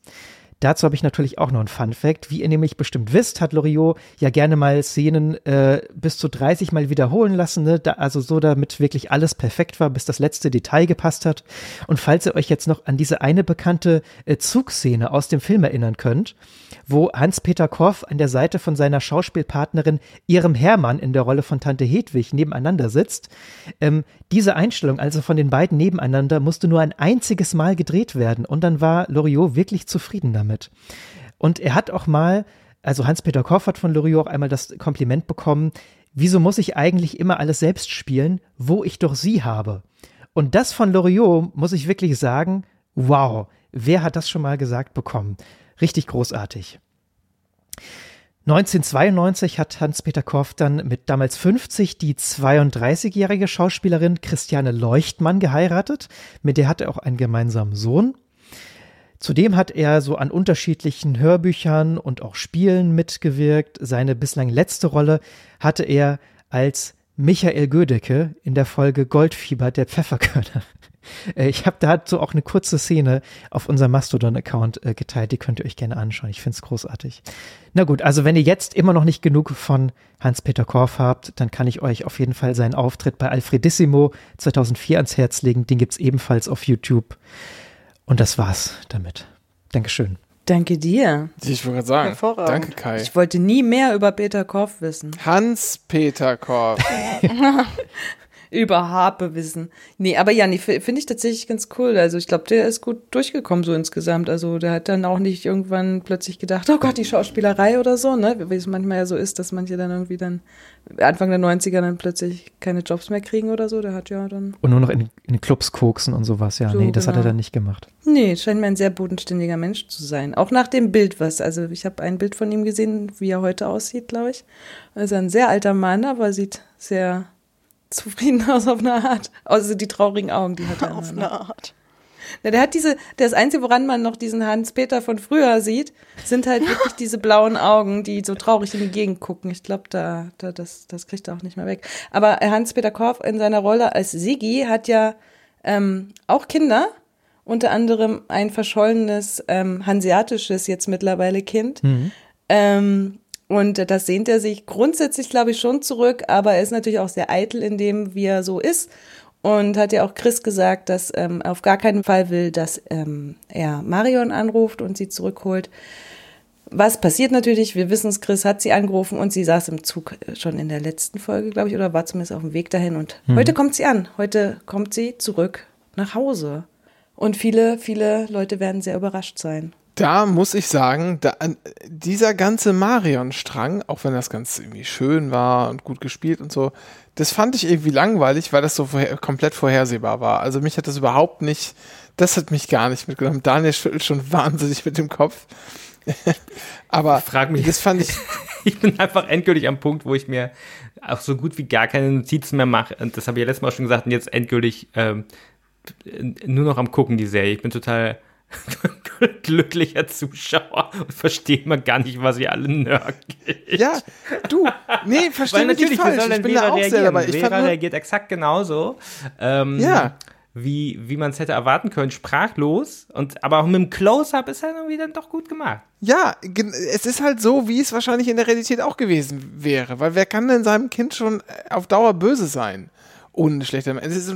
Dazu habe ich natürlich auch noch einen Fun Fact. Wie ihr nämlich bestimmt wisst, hat Loriot ja gerne mal Szenen äh, bis zu 30 Mal wiederholen lassen, ne? da, also so, damit wirklich alles perfekt war, bis das letzte Detail gepasst hat. Und falls ihr euch jetzt noch an diese eine bekannte äh, Zugszene aus dem Film erinnern könnt, wo Hans-Peter Korff an der Seite von seiner Schauspielpartnerin Ihrem Hermann in der Rolle von Tante Hedwig nebeneinander sitzt, ähm, diese Einstellung, also von den beiden nebeneinander, musste nur ein einziges Mal gedreht werden und dann war Loriot wirklich zufrieden damit damit. Und er hat auch mal, also Hans-Peter Koff hat von Loriot auch einmal das Kompliment bekommen, wieso muss ich eigentlich immer alles selbst spielen, wo ich doch sie habe? Und das von Loriot muss ich wirklich sagen, wow, wer hat das schon mal gesagt bekommen? Richtig großartig. 1992 hat Hans-Peter Korff dann mit damals 50 die 32-jährige Schauspielerin Christiane Leuchtmann geheiratet. Mit der hat er auch einen gemeinsamen Sohn. Zudem hat er so an unterschiedlichen Hörbüchern und auch Spielen mitgewirkt. Seine bislang letzte Rolle hatte er als Michael Gödecke in der Folge Goldfieber der Pfefferkörner. Äh, ich habe dazu auch eine kurze Szene auf unserem Mastodon-Account äh, geteilt, die könnt ihr euch gerne anschauen. Ich finde es großartig. Na gut, also wenn ihr jetzt immer noch nicht genug von Hans-Peter Korff habt, dann kann ich euch auf jeden Fall seinen Auftritt bei Alfredissimo 2004 ans Herz legen. Den gibt es ebenfalls auf YouTube. Und das war's damit. Dankeschön. Danke dir. Ich wollte gerade sagen, danke Kai. Ich wollte nie mehr über Peter Korff wissen. Hans-Peter Korff. über Harpe wissen. Nee, aber ja, nee, finde ich tatsächlich ganz cool. Also ich glaube, der ist gut durchgekommen so insgesamt. Also der hat dann auch nicht irgendwann plötzlich gedacht, oh Gott, die Schauspielerei oder so, ne? Wie es manchmal ja so ist, dass manche dann irgendwie dann Anfang der 90er dann plötzlich keine Jobs mehr kriegen oder so. Der hat ja dann. Und nur noch in, in Clubs koksen und sowas, ja. So, nee, das genau. hat er genau. dann nicht gemacht. Nee, scheint mir ein sehr bodenständiger Mensch zu sein. Auch nach dem Bild, was, also ich habe ein Bild von ihm gesehen, wie er heute aussieht, glaube ich. Also ein sehr alter Mann, aber sieht sehr zufrieden aus auf eine Art. Also die traurigen Augen, die hat er. auf eine Art. Na, der hat diese, das Einzige, woran man noch diesen Hans-Peter von früher sieht, sind halt wirklich diese blauen Augen, die so traurig in die Gegend gucken. Ich glaube, da, da, das, das kriegt er auch nicht mehr weg. Aber Hans-Peter Korff in seiner Rolle als Sigi hat ja ähm, auch Kinder, unter anderem ein verschollenes ähm, hanseatisches jetzt mittlerweile Kind. Mhm. Ähm, und das sehnt er sich grundsätzlich, glaube ich, schon zurück, aber er ist natürlich auch sehr eitel in dem, wie er so ist. Und hat ja auch Chris gesagt, dass ähm, auf gar keinen Fall will, dass ähm, er Marion anruft und sie zurückholt. Was passiert natürlich? Wir wissen es, Chris hat sie angerufen und sie saß im Zug schon in der letzten Folge, glaube ich, oder war zumindest auf dem Weg dahin. Und hm. heute kommt sie an. Heute kommt sie zurück nach Hause. Und viele, viele Leute werden sehr überrascht sein da muss ich sagen, da, dieser ganze Marion-Strang, auch wenn das ganz irgendwie schön war und gut gespielt und so, das fand ich irgendwie langweilig, weil das so vorher, komplett vorhersehbar war. Also mich hat das überhaupt nicht, das hat mich gar nicht mitgenommen. Daniel schüttelt schon wahnsinnig mit dem Kopf. Aber Frag mich. das fand ich. ich bin einfach endgültig am Punkt, wo ich mir auch so gut wie gar keine Notizen mehr mache. Und das habe ich ja letztes Mal schon gesagt und jetzt endgültig ähm, nur noch am gucken, die Serie. Ich bin total glücklicher Zuschauer und verstehe mal gar nicht, was ihr alle nörgelt. Ja, du, nee, verstehe mich nicht falsch. Ich bin da auch sehr dabei. Ich Vera reagiert exakt genauso. Ähm, ja wie, wie man es hätte erwarten können, sprachlos. Und, aber auch mit dem Close-Up ist er irgendwie dann doch gut gemacht. Ja, es ist halt so, wie es wahrscheinlich in der Realität auch gewesen wäre. Weil wer kann denn seinem Kind schon äh, auf Dauer böse sein? Ohne schlechter ist,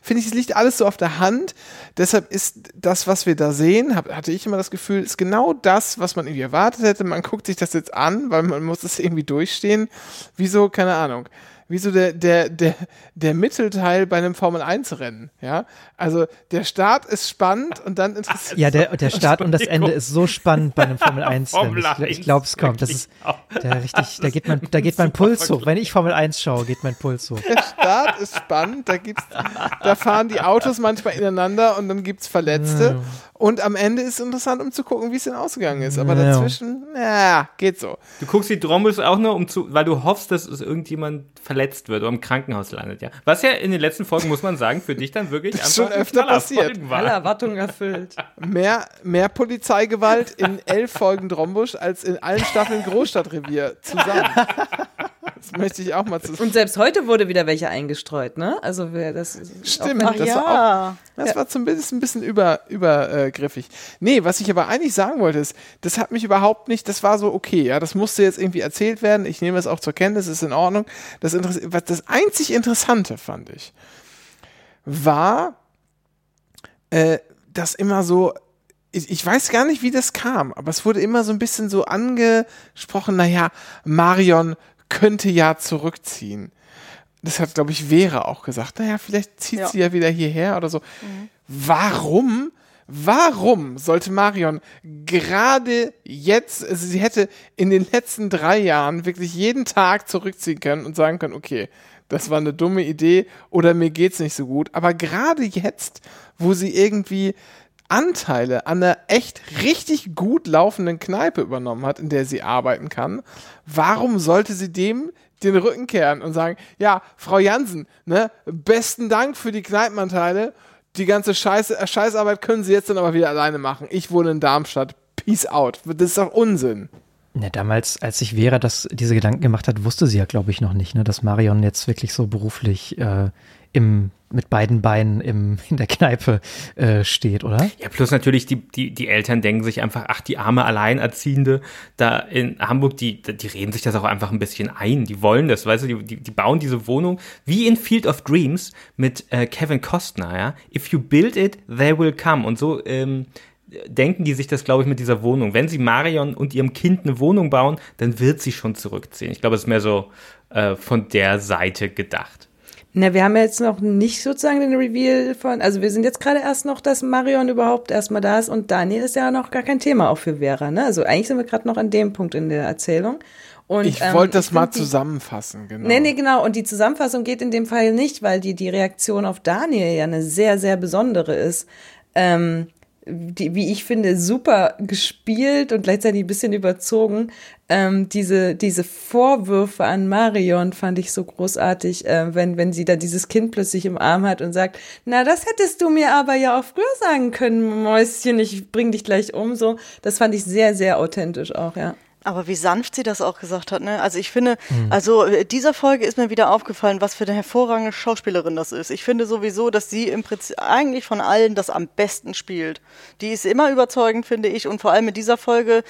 finde ich, es liegt alles so auf der Hand. Deshalb ist das, was wir da sehen, hab, hatte ich immer das Gefühl, ist genau das, was man irgendwie erwartet hätte. Man guckt sich das jetzt an, weil man muss es irgendwie durchstehen. Wieso, keine Ahnung wie so der, der, der, der Mittelteil bei einem Formel-1-Rennen. Ja? Also der Start ist spannend und dann interessiert Ja, der, der Start und das Ende ist so spannend bei einem Formel-1-Rennen. ich, ich glaube, es kommt. Das ist der richtig, da geht mein, da geht mein Puls hoch. Wenn ich Formel 1 schaue, geht mein Puls hoch. Der Start ist spannend, da gibt's, da fahren die Autos manchmal ineinander und dann gibt es Verletzte. Und am Ende ist es interessant, um zu gucken, wie es denn ausgegangen ist. Aber dazwischen, ja, geht so. Du guckst die Trombus auch nur, um zu, weil du hoffst, dass es irgendjemand verletzt wird oder im Krankenhaus landet, ja. Was ja in den letzten Folgen, muss man sagen, für dich dann wirklich das einfach schon öfter passiert. Alle Erwartungen erfüllt. Mehr, mehr Polizeigewalt in elf Folgen Drombusch als in allen Staffeln Großstadtrevier zusammen. Das möchte ich auch mal zu Und selbst heute wurde wieder welche eingestreut, ne? Also das Stimmt, auch, das, ja. war, auch, das ja. war zumindest ein bisschen über, übergriffig. Nee, was ich aber eigentlich sagen wollte, ist, das hat mich überhaupt nicht, das war so okay, ja, das musste jetzt irgendwie erzählt werden. Ich nehme es auch zur Kenntnis, ist in Ordnung. Das, was das einzig Interessante fand ich, war, äh, dass immer so ich, ich, weiß gar nicht, wie das kam, aber es wurde immer so ein bisschen so angesprochen, naja, Marion könnte ja zurückziehen. Das hat, glaube ich, Vera auch gesagt. Naja, vielleicht zieht ja. sie ja wieder hierher oder so. Mhm. Warum? Warum sollte Marion gerade jetzt, also sie hätte in den letzten drei Jahren wirklich jeden Tag zurückziehen können und sagen können, okay, das war eine dumme Idee oder mir geht's nicht so gut. Aber gerade jetzt, wo sie irgendwie Anteile an einer echt richtig gut laufenden Kneipe übernommen hat, in der sie arbeiten kann, warum sollte sie dem den Rücken kehren und sagen, ja, Frau Jansen, ne, besten Dank für die Kneipenanteile, die ganze Scheiße, äh, Scheißarbeit können Sie jetzt dann aber wieder alleine machen. Ich wohne in Darmstadt. Peace out. Das ist doch Unsinn. Ja, damals, als sich Vera das, diese Gedanken gemacht hat, wusste sie ja, glaube ich, noch nicht, ne, dass Marion jetzt wirklich so beruflich äh, im mit beiden Beinen im, in der Kneipe äh, steht, oder? Ja, plus natürlich die, die, die Eltern denken sich einfach, ach, die arme Alleinerziehende da in Hamburg, die, die reden sich das auch einfach ein bisschen ein. Die wollen das, weißt du, die, die, bauen diese Wohnung wie in Field of Dreams mit äh, Kevin Costner, ja. If you build it, they will come. Und so ähm, denken die sich das, glaube ich, mit dieser Wohnung. Wenn sie Marion und ihrem Kind eine Wohnung bauen, dann wird sie schon zurückziehen. Ich glaube, es ist mehr so äh, von der Seite gedacht. Na, wir haben ja jetzt noch nicht sozusagen den Reveal von, also wir sind jetzt gerade erst noch, dass Marion überhaupt erstmal da ist und Daniel ist ja noch gar kein Thema auch für Vera, ne? Also eigentlich sind wir gerade noch an dem Punkt in der Erzählung. Und, ich ähm, wollte das mal zusammenfassen, genau. Nee, nee, genau. Und die Zusammenfassung geht in dem Fall nicht, weil die, die Reaktion auf Daniel ja eine sehr, sehr besondere ist. Ähm, die, wie ich finde, super gespielt und gleichzeitig ein bisschen überzogen. Ähm, diese, diese Vorwürfe an Marion fand ich so großartig, äh, wenn, wenn sie da dieses Kind plötzlich im Arm hat und sagt, na, das hättest du mir aber ja auch früher sagen können, Mäuschen, ich bring dich gleich um, so. Das fand ich sehr, sehr authentisch auch, ja. Aber wie sanft sie das auch gesagt hat, ne? Also ich finde, mhm. also äh, dieser Folge ist mir wieder aufgefallen, was für eine hervorragende Schauspielerin das ist. Ich finde sowieso, dass sie im Prinzip eigentlich von allen das am besten spielt. Die ist immer überzeugend, finde ich, und vor allem in dieser Folge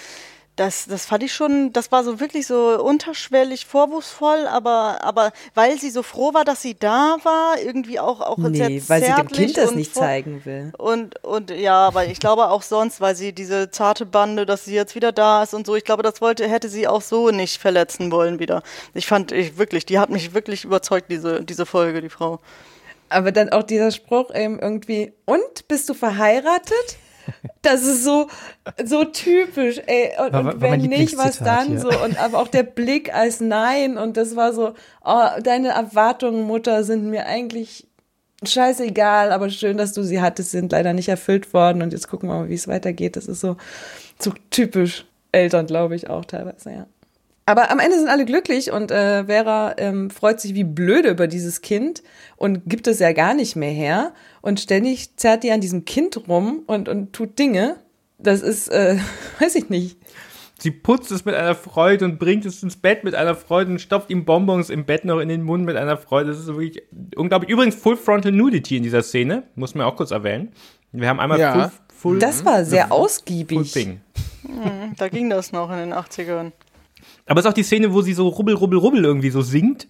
das, das fand ich schon, das war so wirklich so unterschwellig vorwurfsvoll, aber, aber weil sie so froh war, dass sie da war, irgendwie auch, auch nee, sehr weil sie dem Kind das nicht zeigen will. Und, und ja, aber ich glaube auch sonst, weil sie diese zarte Bande, dass sie jetzt wieder da ist und so, ich glaube, das wollte, hätte sie auch so nicht verletzen wollen wieder. Ich fand, ich wirklich, die hat mich wirklich überzeugt, diese, diese Folge, die Frau. Aber dann auch dieser Spruch eben irgendwie, und bist du verheiratet? Das ist so, so typisch, ey. Und, war, und wenn nicht, was dann hier. so? Und aber auch der Blick als Nein. Und das war so, oh, deine Erwartungen, Mutter, sind mir eigentlich scheißegal, aber schön, dass du sie hattest, sind leider nicht erfüllt worden. Und jetzt gucken wir mal, wie es weitergeht. Das ist so, so typisch Eltern, glaube ich, auch teilweise, ja. Aber am Ende sind alle glücklich und äh, Vera ähm, freut sich wie blöde über dieses Kind und gibt es ja gar nicht mehr her. Und ständig zerrt die an diesem Kind rum und, und tut Dinge. Das ist, äh, weiß ich nicht. Sie putzt es mit einer Freude und bringt es ins Bett mit einer Freude und stopft ihm Bonbons im Bett noch in den Mund mit einer Freude. Das ist wirklich unglaublich. Übrigens Full Frontal Nudity in dieser Szene, muss man auch kurz erwähnen. Wir haben einmal Ja. Full, Full Das war sehr Full ausgiebig. Thing. Hm, Da ging das noch in den 80ern. Aber es ist auch die Szene, wo sie so rubbel, rubbel, rubbel irgendwie so singt.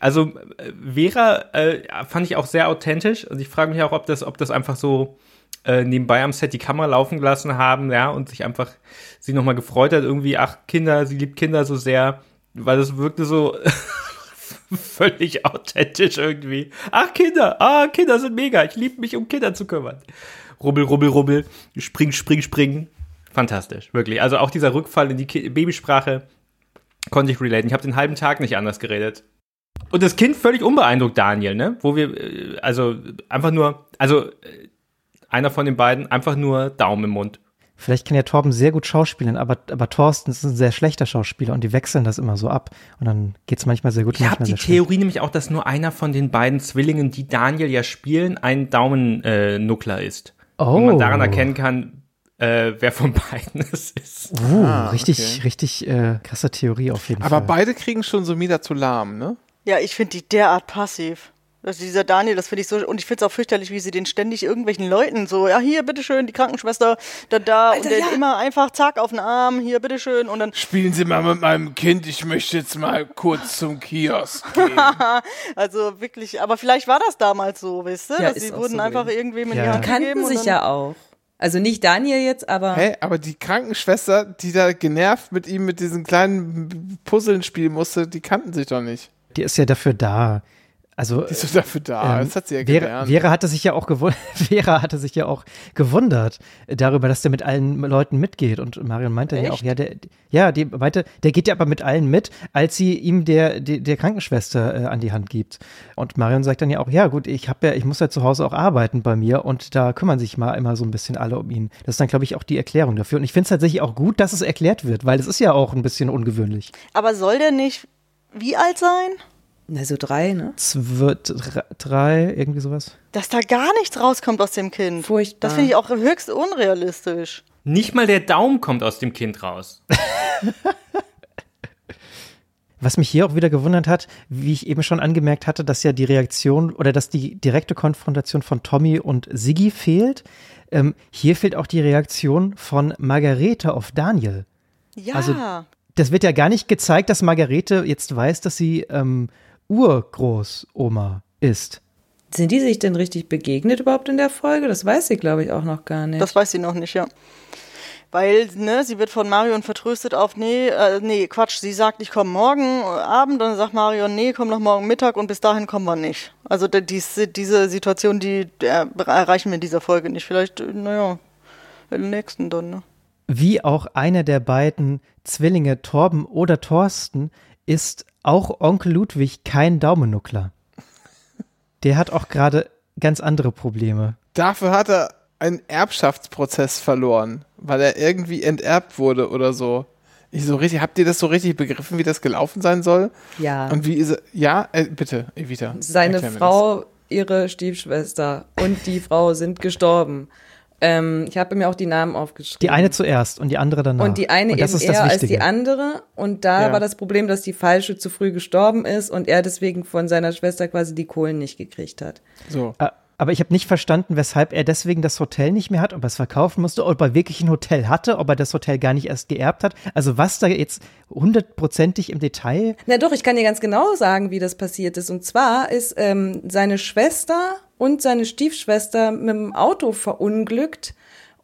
Also äh, Vera äh, fand ich auch sehr authentisch und ich frage mich auch, ob das, ob das einfach so äh, nebenbei am Set die Kamera laufen gelassen haben, ja, und sich einfach sie nochmal gefreut hat, irgendwie, ach, Kinder, sie liebt Kinder so sehr, weil das wirkte so völlig authentisch irgendwie. Ach, Kinder, ah, Kinder sind mega, ich liebe mich, um Kinder zu kümmern. Rubbel, rubbel, rubbel, spring, spring, spring. Fantastisch, wirklich. Also auch dieser Rückfall in die Ki Babysprache konnte ich relaten. Ich habe den halben Tag nicht anders geredet. Und das Kind völlig unbeeindruckt, Daniel, ne? Wo wir, äh, also einfach nur, also äh, einer von den beiden, einfach nur Daumen im Mund. Vielleicht kann ja Torben sehr gut schauspielen, aber, aber Thorsten ist ein sehr schlechter Schauspieler und die wechseln das immer so ab. Und dann geht's manchmal sehr gut, Ich habe die sehr schlecht. Theorie nämlich auch, dass nur einer von den beiden Zwillingen, die Daniel ja spielen, ein Daumennuckler äh, ist. Oh. Und man daran erkennen kann, äh, wer von beiden es ist. Uh, Ah, richtig, okay. richtig äh, krasse Theorie auf jeden Aber Fall. beide kriegen schon so Mida zu lahm, ne? Ja, ich finde die derart passiv. Also dieser Daniel, das finde ich so, und ich finde es auch fürchterlich, wie sie den ständig irgendwelchen Leuten so, ja, hier, bitteschön, die Krankenschwester, da, da, und dann immer einfach zack auf den Arm, hier, bitteschön, und dann, Spielen Sie mal mit meinem Kind, ich möchte jetzt mal kurz zum Kiosk gehen. also wirklich, aber vielleicht war das damals so, weißt du, Ja, dass sie wurden so einfach irgendwem in Ja. die Hand gegeben. Kannten sich dann, ja auch. Also nicht Daniel jetzt, aber Hä? Aber die Krankenschwester, die da genervt mit ihm mit diesen kleinen Puzzeln spielen musste, die kannten sich doch nicht. Die ist ja dafür da. Also Die ist dafür da. Ähm, das hat sie ja Vera, gelernt. Vera hatte sich ja auch gewundert, Vera hatte sich ja auch gewundert darüber, dass der mit allen Leuten mitgeht. Und Marion meinte ja auch, ja, der, ja, die meinte, der geht ja aber mit allen mit, als sie ihm der, der, der Krankenschwester äh, an die Hand gibt. Und Marion sagt dann ja auch, ja, gut, ich habe ja, ich muss ja zu Hause auch arbeiten bei mir und da kümmern sich mal immer so ein bisschen alle um ihn. Das ist dann, glaube ich, auch die Erklärung dafür. Und ich finde es tatsächlich auch gut, dass es erklärt wird, weil es ist ja auch ein bisschen ungewöhnlich. Aber soll der nicht wie alt sein? Na so drei, ne? Zwei, drei, irgendwie sowas. Dass da gar nichts rauskommt aus dem Kind. Furchtbar. Das finde ich auch höchst unrealistisch. Nicht mal der Daumen kommt aus dem Kind raus. Was mich hier auch wieder gewundert hat, wie ich eben schon angemerkt hatte, dass ja die Reaktion oder dass die direkte Konfrontation von Tommy und Siggi fehlt. Ähm, hier fehlt auch die Reaktion von Margarete auf Daniel. Ja. Also- Das wird ja gar nicht gezeigt, dass Margarete jetzt weiß, dass sie ähm, Urgroßoma ist. Sind die sich denn richtig begegnet überhaupt in der Folge? Das weiß sie, glaube ich, auch noch gar nicht. Das weiß sie noch nicht, ja. Weil, ne, sie wird von Marion vertröstet auf, nee, äh, nee, Quatsch, sie sagt, ich komme morgen äh, Abend, und dann sagt Marion, nee, komm noch morgen Mittag und bis dahin kommen wir nicht. Also da- dies, diese Situation, die äh, erreichen wir in dieser Folge nicht. Vielleicht, äh, naja, in der nächsten dann, ne? Wie auch einer der beiden Zwillinge, Torben oder Thorsten, ist auch Onkel Ludwig kein Daumennuckler. Der hat auch gerade ganz andere Probleme. Dafür hat er einen Erbschaftsprozess verloren, weil er irgendwie enterbt wurde oder so. Ich so richtig, habt ihr das so richtig begriffen, wie das gelaufen sein soll? ja. Und wie ist er, ja, äh, bitte, Evita. Seine Frau, ihre Stiefschwester und die Frau sind gestorben. Ähm, ich habe mir auch die Namen aufgeschrieben. Die eine zuerst und die andere danach. und die eine und das eben ist das eher als die andere. Und da Ja. war das Problem, dass die falsche zu früh gestorben ist und er deswegen von seiner Schwester quasi die Kohlen nicht gekriegt hat. So. Äh, Aber ich habe nicht verstanden, weshalb er deswegen das Hotel nicht mehr hat, ob er es verkaufen musste, ob er wirklich ein Hotel hatte, ob er das Hotel gar nicht erst geerbt hat. Also was da jetzt hundertprozentig im Detail. Na doch, ich kann dir ganz genau sagen, wie das passiert ist. Und zwar ist ähm, seine Schwester und seine Stiefschwester mit dem Auto verunglückt.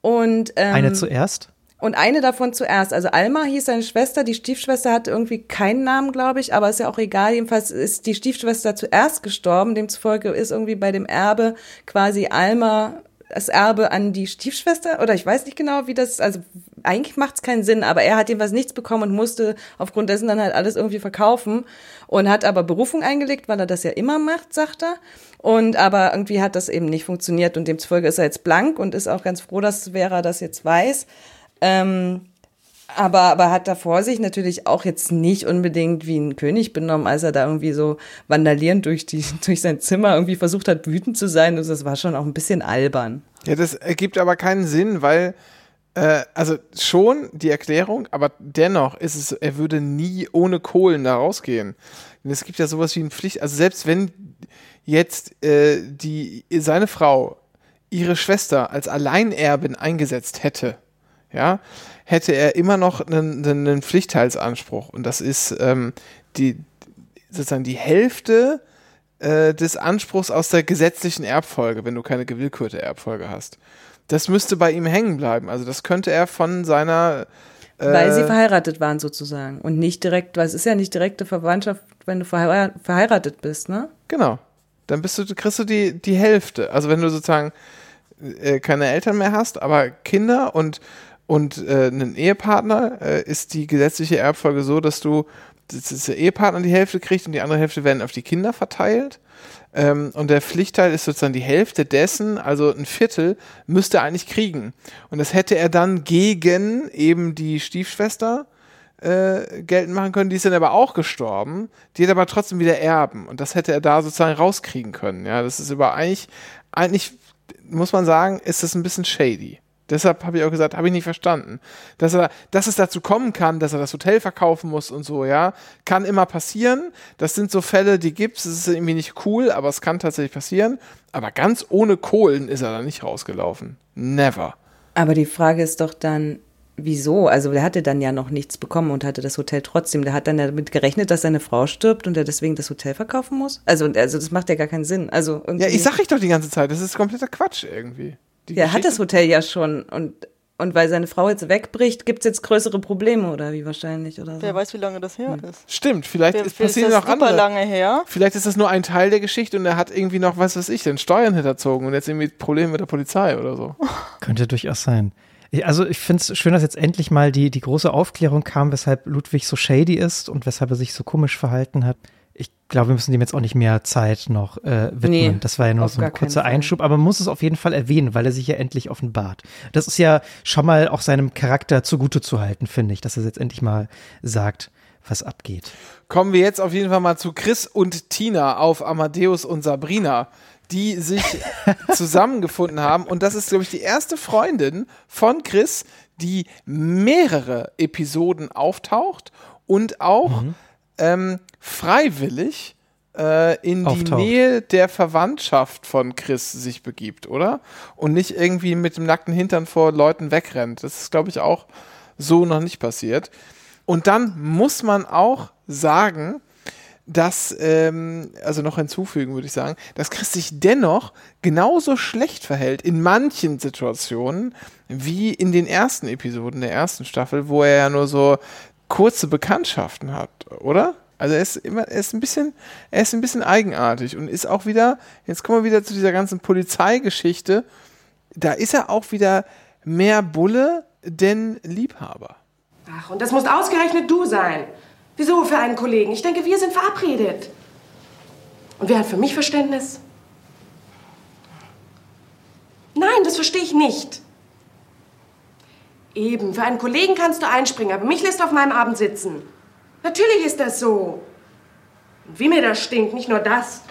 Und, ähm, Eine zuerst. Und eine davon zuerst. Also Alma hieß seine Schwester, die Stiefschwester hatte irgendwie keinen Namen, glaube ich, aber ist ja auch egal. Jedenfalls ist die Stiefschwester zuerst gestorben. Demzufolge ist irgendwie bei dem Erbe quasi Alma das Erbe an die Stiefschwester oder ich weiß nicht genau, wie das, also eigentlich macht es keinen Sinn, aber er hat jedenfalls nichts bekommen und musste aufgrund dessen dann halt alles irgendwie verkaufen und hat aber Berufung eingelegt, weil er das ja immer macht, sagt er. Und aber irgendwie hat das eben nicht funktioniert und demzufolge ist er jetzt blank und ist auch ganz froh, dass Vera das jetzt weiß. Ähm, Aber, aber hat davor sich natürlich auch jetzt nicht unbedingt wie ein König benommen, als er da irgendwie so vandalierend durch, die, durch sein Zimmer irgendwie versucht hat, wütend zu sein. Also das war schon auch ein bisschen albern. Ja, das ergibt aber keinen Sinn, weil, äh, also schon die Erklärung, aber dennoch ist es, er würde nie ohne Kohlen da rausgehen. Denn es gibt ja sowas wie eine Pflicht, also selbst wenn jetzt äh, die, seine Frau ihre Schwester als Alleinerbin eingesetzt hätte, ja, hätte er immer noch einen, einen Pflichtteilsanspruch. Und das ist ähm, die, sozusagen die Hälfte äh, des Anspruchs aus der gesetzlichen Erbfolge, wenn du keine gewillkürte Erbfolge hast. Das müsste bei ihm hängen bleiben. Also das könnte er von seiner äh, weil sie verheiratet waren sozusagen und nicht direkt, weil es ist ja nicht direkte Verwandtschaft, wenn du verheiratet bist, ne? Genau. Dann bist du, kriegst du die, die Hälfte. Also wenn du sozusagen äh, keine Eltern mehr hast, aber Kinder und und äh, einen Ehepartner äh, ist die gesetzliche Erbfolge so, dass du dass der Ehepartner die Hälfte kriegt und die andere Hälfte werden auf die Kinder verteilt. Ähm, und der Pflichtteil ist sozusagen die Hälfte dessen, also ein Viertel, müsste er eigentlich kriegen. Und das hätte er dann gegen eben die Stiefschwester äh, geltend machen können. Die ist dann aber auch gestorben. Die hat aber trotzdem wieder Erben. Und das hätte er da sozusagen rauskriegen können. Ja, das ist aber eigentlich, eigentlich muss man sagen, ist das ein bisschen shady. Deshalb habe ich auch gesagt, habe ich nicht verstanden. Dass er, dass es dazu kommen kann, dass er das Hotel verkaufen muss und so, ja, kann immer passieren. Das sind so Fälle, die gibt's. Das ist irgendwie nicht cool, aber es kann tatsächlich passieren. Aber ganz ohne Kohlen ist er da nicht rausgelaufen. Never. Aber die Frage ist doch dann, wieso? Also der hatte dann ja noch nichts bekommen und hatte das Hotel trotzdem. Der hat dann damit gerechnet, dass seine Frau stirbt und er deswegen das Hotel verkaufen muss. Also, also das macht ja gar keinen Sinn. Also ja, ich sag ich doch die ganze Zeit, das ist kompletter Quatsch irgendwie. Die er hat das Hotel ja schon und und weil seine Frau jetzt wegbricht, gibt es jetzt größere Probleme oder wie wahrscheinlich oder so. Wer weiß, wie lange das her hm. ist. Stimmt, vielleicht Wer, ist passieren noch andere. lange her. Vielleicht ist das nur ein Teil der Geschichte und er hat irgendwie noch, was weiß ich, den Steuern hinterzogen und jetzt irgendwie Probleme mit der Polizei oder so. Könnte durchaus sein. Also ich finde es schön, dass jetzt endlich mal die, die große Aufklärung kam, weshalb Ludwig so shady ist und weshalb er sich so komisch verhalten hat ich glaube, wir müssen dem jetzt auch nicht mehr Zeit noch äh, widmen. Nee, das war ja nur so ein kurzer Einschub, aber man muss es auf jeden Fall erwähnen, weil er sich ja endlich offenbart. Das ist ja schon mal auch seinem Charakter zugute zu halten, finde ich, dass er jetzt endlich mal sagt, was abgeht. Kommen wir jetzt auf jeden Fall mal zu Chris und Tina auf Amadeus und Sabrina, die sich zusammengefunden haben. Und das ist, glaube ich, die erste Freundin von Chris, die mehrere Episoden auftaucht und auch mhm ähm, freiwillig äh, in Auftaucht. die Nähe der Verwandtschaft von Chris sich begibt, oder? Und nicht irgendwie mit dem nackten Hintern vor Leuten wegrennt. Das ist, glaube ich, auch so noch nicht passiert. Und dann muss man auch sagen, dass, ähm, also noch hinzufügen würde ich sagen, dass Chris sich dennoch genauso schlecht verhält in manchen Situationen wie in den ersten Episoden der ersten Staffel, wo er ja nur so kurze Bekanntschaften hat, oder? Also er ist immer, er ist ein bisschen, er ist ein bisschen eigenartig und ist auch wieder, jetzt kommen wir wieder zu dieser ganzen Polizeigeschichte, da ist er auch wieder mehr Bulle denn Liebhaber. Ach, und das muss ausgerechnet du sein. Wieso für einen Kollegen? Ich denke, wir sind verabredet. Und wer hat für mich Verständnis? Nein, das verstehe ich nicht. Eben, für einen Kollegen kannst du einspringen, aber mich lässt du auf meinem Abend sitzen. Natürlich ist das so. Und wie mir das stinkt, nicht nur das.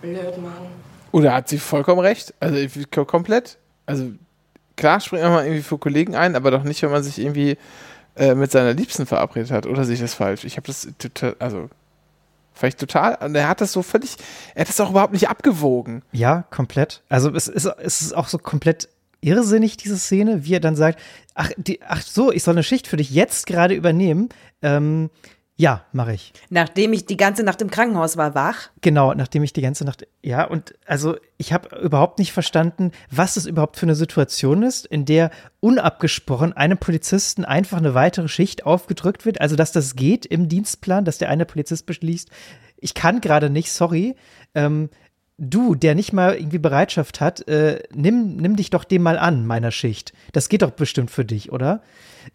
Blöd, Mann. Oder hat sie vollkommen recht? Also komplett. Also klar springt man mal irgendwie für Kollegen ein, aber doch nicht, wenn man sich irgendwie äh, mit seiner Liebsten verabredet hat. Oder sehe ich das falsch? Ich habe das total, also vielleicht total, und er hat das so völlig, er hat das auch überhaupt nicht abgewogen. Ja, komplett. Also es ist, es ist auch so komplett irrsinnig, diese Szene, wie er dann sagt, ach, die, ach so, ich soll eine Schicht für dich jetzt gerade übernehmen. Ähm, ja, mache ich. Nachdem ich die ganze Nacht im Krankenhaus war, wach? Genau, nachdem ich die ganze Nacht, ja, und also ich habe überhaupt nicht verstanden, was es überhaupt für eine Situation ist, in der unabgesprochen einem Polizisten einfach eine weitere Schicht aufgedrückt wird. Also, dass das geht im Dienstplan, dass der eine Polizist beschließt, ich kann gerade nicht, sorry. Ähm, du, der nicht mal irgendwie Bereitschaft hat, äh, nimm, nimm dich doch dem mal an, meiner Schicht. Das geht doch bestimmt für dich, oder?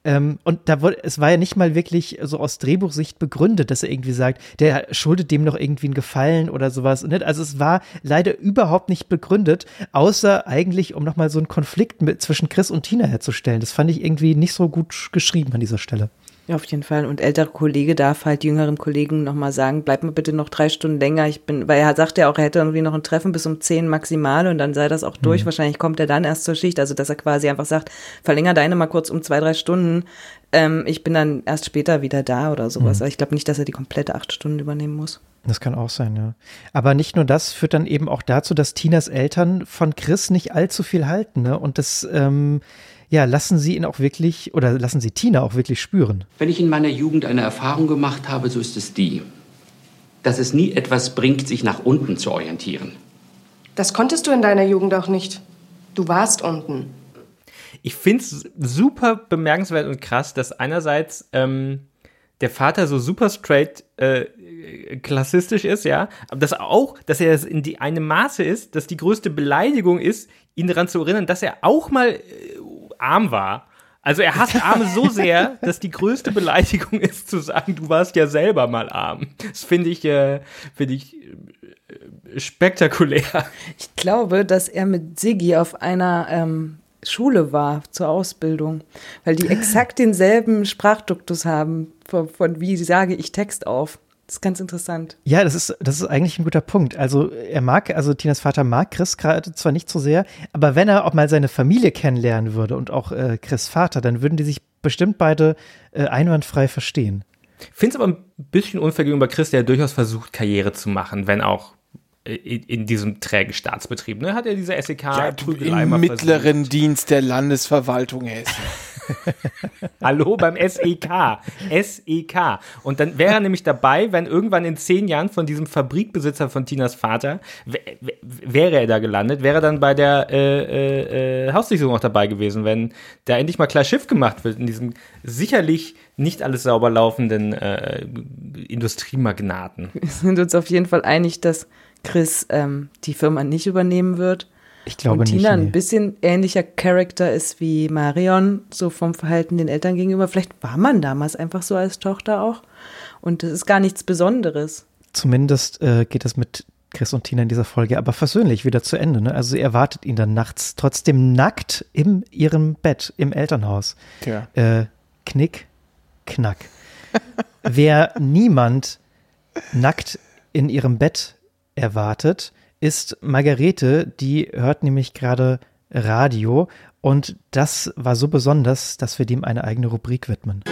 Ähm, und da wurde, es war ja nicht mal wirklich so aus Drehbuchsicht begründet, dass er irgendwie sagt, der schuldet dem noch irgendwie einen Gefallen oder sowas. Also es war leider überhaupt nicht begründet, außer eigentlich, um nochmal so einen Konflikt mit, zwischen Chris und Tina herzustellen. Das fand ich irgendwie nicht so gut geschrieben an dieser Stelle. Ja, auf jeden Fall. Und ältere Kollege darf halt jüngeren Kollegen nochmal sagen, bleib mal bitte noch drei Stunden länger. Ich bin, weil er sagt ja auch, er hätte irgendwie noch ein Treffen bis um zehn maximal und dann sei das auch durch. Mhm. Wahrscheinlich kommt er dann erst zur Schicht. Also, dass er quasi einfach sagt, verlänger deine mal kurz um zwei, drei Stunden. Ähm, ich bin dann erst später wieder da oder sowas. Mhm. Aber ich glaube nicht, dass er die komplette acht Stunden übernehmen muss. Das kann auch sein, ja. Aber nicht nur das führt dann eben auch dazu, dass Tinas Eltern von Chris nicht allzu viel halten, ne? Und das, ähm, ja, lassen Sie ihn auch wirklich oder lassen Sie Tina auch wirklich spüren. Wenn ich in meiner Jugend eine Erfahrung gemacht habe, so ist es die, dass es nie etwas bringt, sich nach unten zu orientieren. Das konntest du in deiner Jugend auch nicht. Du warst unten. Ich finde es super bemerkenswert und krass, dass einerseits ähm, der Vater so super straight äh, klassistisch ist, ja, aber dass auch, dass er in die eine Maße ist, dass die größte Beleidigung ist, ihn daran zu erinnern, dass er auch mal äh, arm war. Also er hasst Arme so sehr, dass die größte Beleidigung ist zu sagen, du warst ja selber mal arm. Das finde ich, äh, finde ich äh, spektakulär. Ich glaube, dass er mit Siggi auf einer ähm, Schule war zur Ausbildung, weil die exakt denselben Sprachduktus haben, von, von wie sage ich Text auf. Das ist ganz interessant. Ja, das ist, das ist eigentlich ein guter Punkt. Also er mag, also Tinas Vater mag Chris gerade zwar nicht so sehr, aber wenn er auch mal seine Familie kennenlernen würde und auch äh, Chris Vater, dann würden die sich bestimmt beide äh, einwandfrei verstehen. Finde es aber ein bisschen unfair gegenüber Chris, der durchaus versucht, Karriere zu machen, wenn auch in, in diesem trägen Staatsbetrieb. Ne? Hat er diese SEK ja, Im mittleren versucht. Dienst der Landesverwaltung Hessen. Hallo beim SEK. SEK. Und dann wäre er nämlich dabei, wenn irgendwann in zehn Jahren von diesem Fabrikbesitzer von Tinas Vater, wäre er da gelandet, wäre er dann bei der äh, äh, äh, Hausdurchsuchung auch dabei gewesen, wenn da endlich mal klar Schiff gemacht wird in diesem sicherlich nicht alles sauber laufenden äh, Industriemagnaten. Wir sind uns auf jeden Fall einig, dass Chris ähm, die Firma nicht übernehmen wird. Ich glaube und Tina nicht, nee. ein bisschen ähnlicher Charakter ist wie Marion, so vom Verhalten den Eltern gegenüber. Vielleicht war man damals einfach so als Tochter auch. Und das ist gar nichts Besonderes. Zumindest äh, geht es mit Chris und Tina in dieser Folge aber versöhnlich wieder zu Ende. Ne? Also sie erwartet ihn dann nachts trotzdem nackt in ihrem Bett im Elternhaus. Ja. Äh, knick, knack. Wer niemand nackt in ihrem Bett erwartet, ist Margarete, die hört nämlich gerade Radio und das war so besonders, dass wir dem eine eigene Rubrik widmen.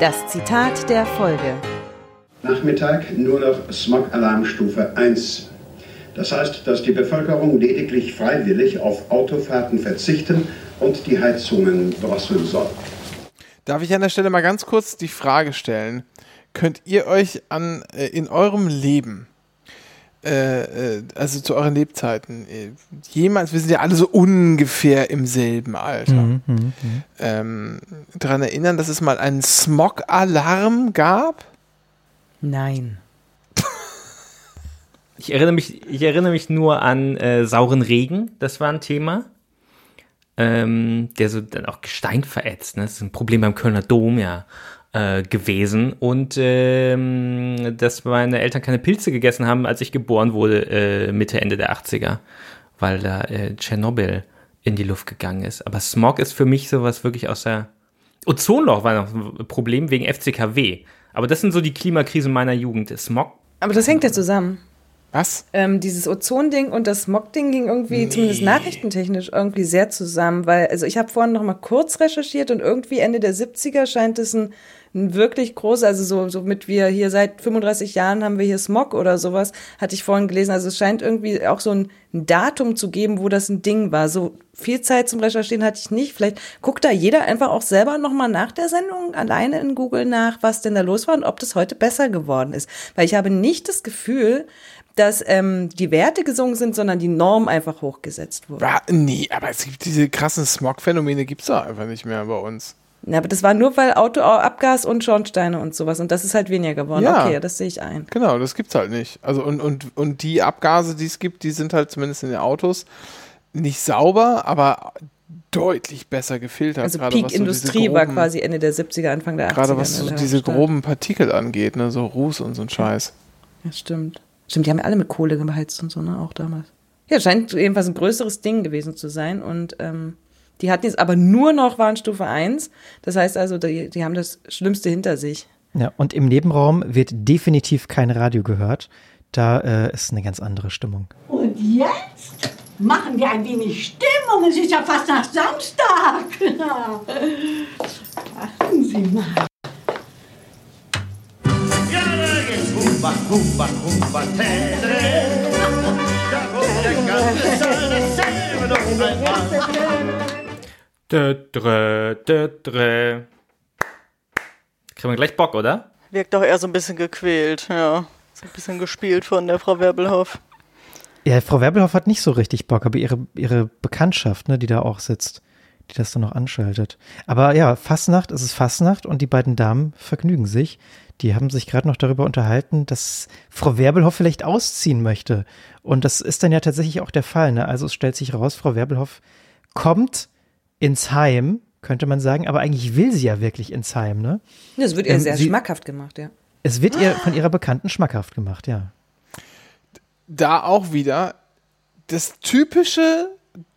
Das Zitat der Folge. Nachmittag nur noch Smog-Alarmstufe 1. Das heißt, dass die Bevölkerung lediglich freiwillig auf Autofahrten verzichten und die Heizungen drosseln soll. Darf ich an der Stelle mal ganz kurz die Frage stellen? Könnt ihr euch an äh, in eurem Leben äh, äh, also zu euren Lebzeiten, äh, jemals, wir sind ja alle so ungefähr im selben Alter, mhm, mh, mh. Ähm, daran erinnern, dass es mal einen Smog-Alarm gab? Nein. ich, erinnere mich, ich erinnere mich nur an äh, sauren Regen, das war ein Thema. Ähm, der so dann auch Gestein verätzt. Ne? Das ist ein Problem beim Kölner Dom, ja äh, gewesen und ähm, dass meine Eltern keine Pilze gegessen haben, als ich geboren wurde, äh, Mitte, Ende der 80er, weil da äh, Tschernobyl in die Luft gegangen ist. Aber Smog ist für mich sowas wirklich aus der Ozonloch war noch ein Problem wegen FCKW. Aber das sind so die Klimakrisen meiner Jugend. Smog. Aber das hängt ja zusammen. Was? Ähm, dieses Ozon-Ding und das Smog-Ding ging irgendwie, nee. zumindest nachrichtentechnisch, irgendwie sehr zusammen, weil, also ich habe vorhin noch mal kurz recherchiert und irgendwie Ende der 70er scheint es ein ein wirklich groß, also so, so mit wir hier seit 35 Jahren haben wir hier Smog oder sowas, hatte ich vorhin gelesen. Also es scheint irgendwie auch so ein, ein Datum zu geben, wo das ein Ding war. So viel Zeit zum Recherchieren hatte ich nicht. Vielleicht guckt da jeder einfach auch selber nochmal nach der Sendung alleine in Google nach, was denn da los war und ob das heute besser geworden ist. Weil ich habe nicht das Gefühl, dass ähm, die Werte gesungen sind, sondern die Norm einfach hochgesetzt wurde. Ja, nee, aber es gibt diese krassen Smog-Phänomene gibt es doch einfach nicht mehr bei uns. Ja, aber das war nur, weil Autoabgas und Schornsteine und sowas. Und das ist halt weniger geworden. Ja. Okay, das sehe ich ein. Genau, das gibt's halt nicht. Also und, und, und die Abgase, die es gibt, die sind halt zumindest in den Autos nicht sauber, aber deutlich besser gefiltert. Also gerade so Peak-Industrie war groben- quasi Ende der 70er, Anfang der 80er. Gerade was so diese groben Partikel angeht, ne, so Ruß und so ein Scheiß. Ja, stimmt. Stimmt, die haben ja alle mit Kohle beheizt und so, ne, auch damals. Ja, scheint jedenfalls ein größeres Ding gewesen zu sein. Und ähm, die hatten jetzt aber nur noch Warnstufe 1. Das heißt also, die, die haben das Schlimmste hinter sich. Ja, und im Nebenraum wird definitiv kein Radio gehört. Da äh, ist eine ganz andere Stimmung. Und jetzt machen wir ein wenig Stimmung. Es ist ja fast nach Samstag. Achten Sie mal. Dö, drö, dö, drö. Kriegen wir gleich Bock, oder? Wirkt doch eher so ein bisschen gequält, ja. So ein bisschen gespielt von der Frau Werbelhoff. Ja, Frau Werbelhoff hat nicht so richtig Bock, aber ihre, ihre Bekanntschaft, ne, die da auch sitzt, die das dann noch anschaltet. Aber ja, Fastnacht, es ist Fastnacht und die beiden Damen vergnügen sich. Die haben sich gerade noch darüber unterhalten, dass Frau Werbelhoff vielleicht ausziehen möchte. Und das ist dann ja tatsächlich auch der Fall. Ne? Also es stellt sich raus, Frau Werbelhoff kommt ins Heim, könnte man sagen, aber eigentlich will sie ja wirklich ins Heim. Ne? Das wird ihr Ähm, sehr sie- schmackhaft gemacht, ja. Es wird ihr von ihrer Bekannten schmackhaft gemacht, ja. Da auch wieder das typische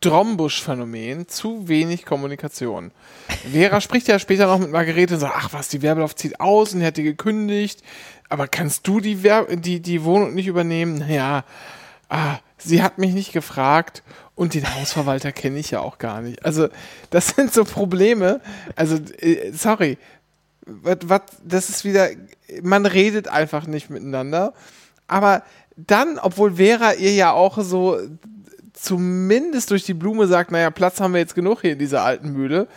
Drombusch-Phänomen, zu wenig Kommunikation. Vera spricht ja später noch mit Margarete und sagt, ach was, die Werbelauf zieht aus und die hat die gekündigt, aber kannst du die, Wer die, die Wohnung nicht übernehmen? Naja, ah, sie hat mich nicht gefragt und den Hausverwalter kenne ich ja auch gar nicht. Also das sind so Probleme, also äh, sorry, was, was, das ist wieder, man redet einfach nicht miteinander, aber dann, obwohl Vera ihr ja auch so zumindest durch die Blume sagt, naja, Platz haben wir jetzt genug hier in dieser alten Mühle,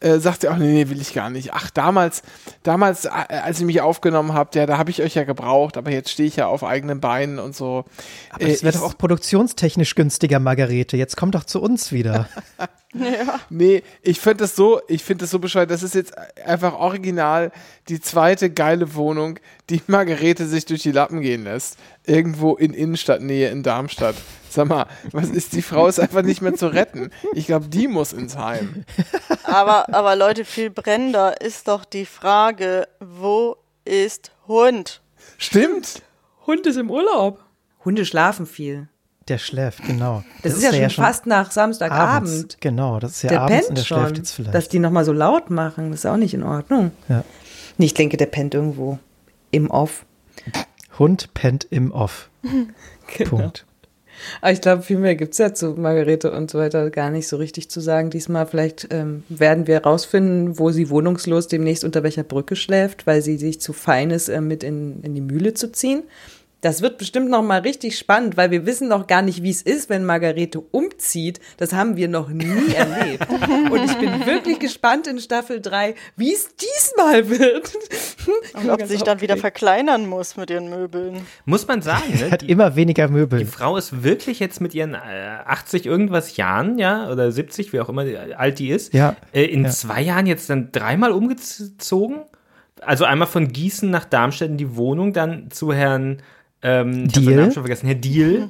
äh, sagt sie auch, nee, nee, will ich gar nicht. Ach, damals, damals, äh, als ihr mich aufgenommen habt, ja, da habe ich euch ja gebraucht, aber jetzt stehe ich ja auf eigenen Beinen und so. Aber das Äh, wäre doch auch produktionstechnisch günstiger, Margarete. Jetzt komm doch zu uns wieder. Nee, ich finde das so, ich finde das so bescheuert. Das ist jetzt einfach original die zweite geile Wohnung, die Margarete sich durch die Lappen gehen lässt. Irgendwo in Innenstadtnähe in Darmstadt. Sag mal, was ist, die Frau ist einfach nicht mehr zu retten. Ich glaube, die muss ins Heim. Aber, aber Leute, viel brennender ist doch die Frage, wo ist Hund? Stimmt. Hund ist im Urlaub. Hunde schlafen viel. Der schläft, genau. Das, ist, ja schon fast nach Samstagabend. abends. Genau, das ist ja der abends pennt und der schon. schläft jetzt vielleicht. Dass die nochmal so laut machen, das ist auch nicht in Ordnung. Ja. Nee, Ich denke, der pennt irgendwo im Off. Hund pennt im Off. Genau. Punkt. Aber ich glaube, viel mehr gibt es ja zu Margarete und so weiter gar nicht so richtig zu sagen. Diesmal vielleicht ähm, werden wir herausfinden, wo sie wohnungslos demnächst unter welcher Brücke schläft, weil sie sich zu fein ist, äh, mit in, in die Mühle zu ziehen. Das wird bestimmt noch mal richtig spannend, weil wir wissen noch gar nicht, wie es ist, wenn Margarete umzieht. Das haben wir noch nie erlebt. Und ich bin wirklich gespannt in Staffel 3, wie es diesmal wird. Und ob sie sich dann wieder verkleinern muss mit ihren Möbeln. Muss man sagen, Sie ne? hat Die, immer weniger Möbel. die Frau ist wirklich jetzt mit ihren äh, 80 irgendwas Jahren, ja, oder 70, wie auch immer alt die ist, Ja. äh, in Ja. zwei Jahren jetzt dann dreimal umgezogen. Also einmal von Gießen nach Darmstadt in die Wohnung, dann zu Herrn ähm, ich hab seinen Diehl? Namen schon vergessen, Herr Diel,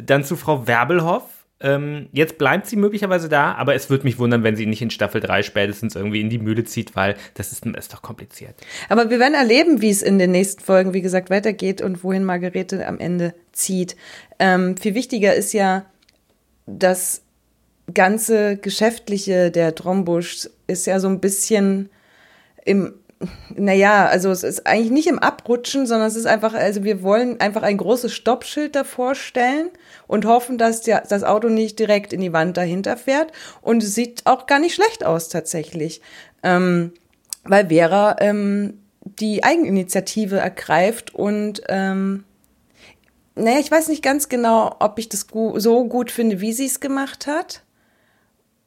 dann zu Frau Werbelhoff. Ähm, jetzt bleibt sie möglicherweise da, aber es würde mich wundern, wenn sie nicht in Staffel 3 spätestens irgendwie in die Mühle zieht, weil das ist, ist doch kompliziert. Aber wir werden erleben, wie es in den nächsten Folgen, wie gesagt, weitergeht und wohin Margarete am Ende zieht. Ähm, viel wichtiger ist ja, das ganze Geschäftliche der Trombusch ist ja so ein bisschen im, naja, also es ist eigentlich nicht im Abrutschen, sondern es ist einfach, also wir wollen einfach ein großes Stoppschild davor stellen und hoffen, dass der, das Auto nicht direkt in die Wand dahinter fährt. Und es sieht auch gar nicht schlecht aus tatsächlich. Ähm, weil Vera ähm, die Eigeninitiative ergreift und ähm, naja, ich weiß nicht ganz genau, ob ich das so gut finde, wie sie es gemacht hat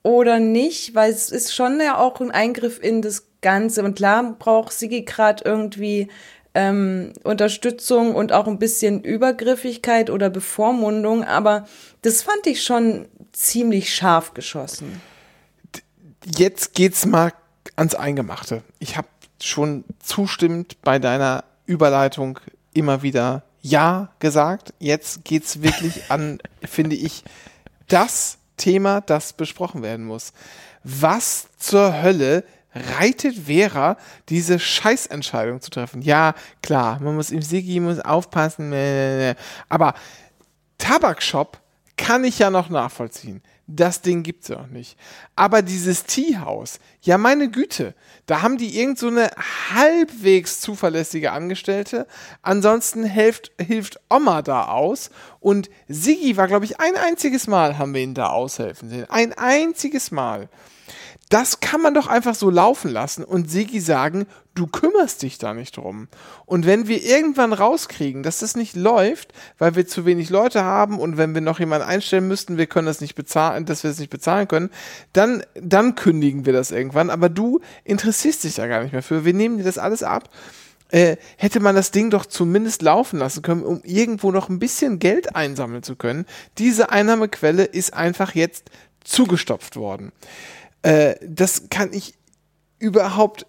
oder nicht, weil es ist schon ja auch ein Eingriff in das Ganze. Und klar braucht Sigi gerade irgendwie ähm, Unterstützung und auch ein bisschen Übergriffigkeit oder Bevormundung, aber das fand ich schon ziemlich scharf geschossen. Jetzt geht's mal ans Eingemachte. Ich habe schon zustimmend bei deiner Überleitung immer wieder Ja gesagt. Jetzt geht's wirklich an, finde ich, das Thema, das besprochen werden muss. Was zur Hölle reitet Vera, diese Scheißentscheidung zu treffen? Ja, klar, man muss im Sigi muss aufpassen, aber Tabakshop kann ich ja noch nachvollziehen. Das Ding gibt's ja noch nicht. Aber dieses Teehaus, ja meine Güte, da haben die irgend so eine halbwegs zuverlässige Angestellte. Ansonsten hilft, hilft Oma da aus. Und Sigi war, glaube ich, ein einziges Mal haben wir ihn da aushelfen sehen. Ein einziges Mal. Das kann man doch einfach so laufen lassen und Sigi sagen, du kümmerst dich da nicht drum. Und wenn wir irgendwann rauskriegen, dass das nicht läuft, weil wir zu wenig Leute haben und wenn wir noch jemanden einstellen müssten, wir können das nicht bezahlen, dass wir es das nicht bezahlen können, dann, dann kündigen wir das irgendwann. Aber du interessierst dich da gar nicht mehr für. Wir nehmen dir das alles ab. Äh, hätte man das Ding doch zumindest laufen lassen können, um irgendwo noch ein bisschen Geld einsammeln zu können. Diese Einnahmequelle ist einfach jetzt zugestopft worden. Äh, das kann ich überhaupt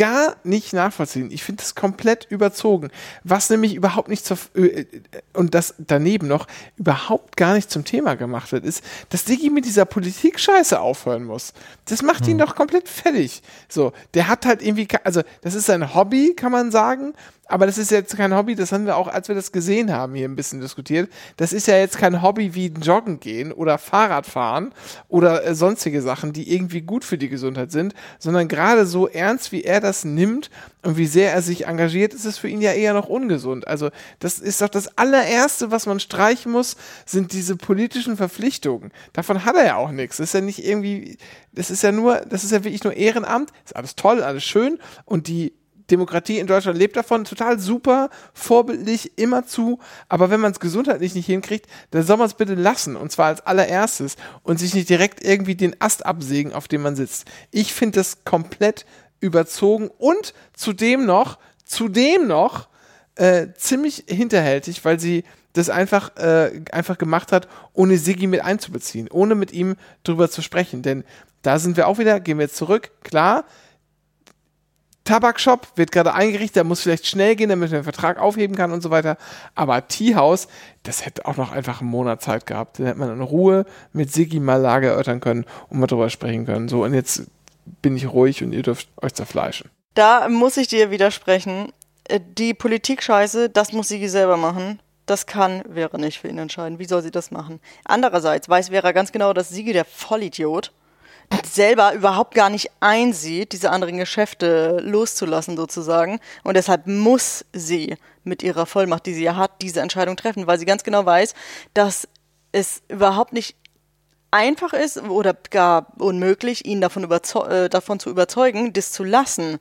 gar nicht nachvollziehen. Ich finde das komplett überzogen. Was nämlich überhaupt nicht zur, äh, und das daneben noch überhaupt gar nicht zum Thema gemacht wird, ist, dass Digi mit dieser Politik-Scheiße aufhören muss. Das macht hm. ihn doch komplett fertig. So, der hat halt irgendwie, also das ist sein Hobby, kann man sagen, aber das ist jetzt kein Hobby, das haben wir auch, als wir das gesehen haben, hier ein bisschen diskutiert. Das ist ja jetzt kein Hobby wie Joggen gehen oder Fahrradfahren oder äh, sonstige Sachen, die irgendwie gut für die Gesundheit sind, sondern gerade so ernst, wie er das nimmt und wie sehr er sich engagiert, ist es für ihn ja eher noch ungesund. Also das ist doch das allererste, was man streichen muss, sind diese politischen Verpflichtungen. Davon hat er ja auch nichts. Das ist ja nicht irgendwie, das ist ja nur, das ist ja wirklich nur Ehrenamt. Ist alles toll, alles schön und die Demokratie in Deutschland lebt davon, total super, vorbildlich, immer zu, aber wenn man es gesundheitlich nicht hinkriegt, dann soll man es bitte lassen und zwar als allererstes und sich nicht direkt irgendwie den Ast absägen, auf dem man sitzt. Ich finde das komplett überzogen und zudem noch, zudem noch äh, ziemlich hinterhältig, weil sie das einfach, äh, einfach gemacht hat, ohne Siggi mit einzubeziehen, ohne mit ihm drüber zu sprechen. Denn da sind wir auch wieder, gehen wir jetzt zurück, klar, Tabakshop wird gerade eingerichtet, der muss vielleicht schnell gehen, damit man den Vertrag aufheben kann und so weiter. Aber Teehouse, das hätte auch noch einfach einen Monat Zeit gehabt. Dann hätte man in Ruhe mit Siggi mal Lage erörtern können und mal drüber sprechen können. So, und jetzt bin ich ruhig und ihr dürft euch zerfleischen. Da muss ich dir widersprechen. Äh, die Politik-Scheiße, das muss Siggi selber machen. Das kann Vera nicht für ihn entscheiden. Wie soll sie das machen? Andererseits weiß Vera ganz genau, dass Sigi der Vollidiot selber überhaupt gar nicht einsieht, diese anderen Geschäfte loszulassen sozusagen. Und deshalb muss sie mit ihrer Vollmacht, die sie ja hat, diese Entscheidung treffen, weil sie ganz genau weiß, dass es überhaupt nicht einfach ist oder gar unmöglich, ihn davon, äh, davon zu überzeugen, das zu lassen.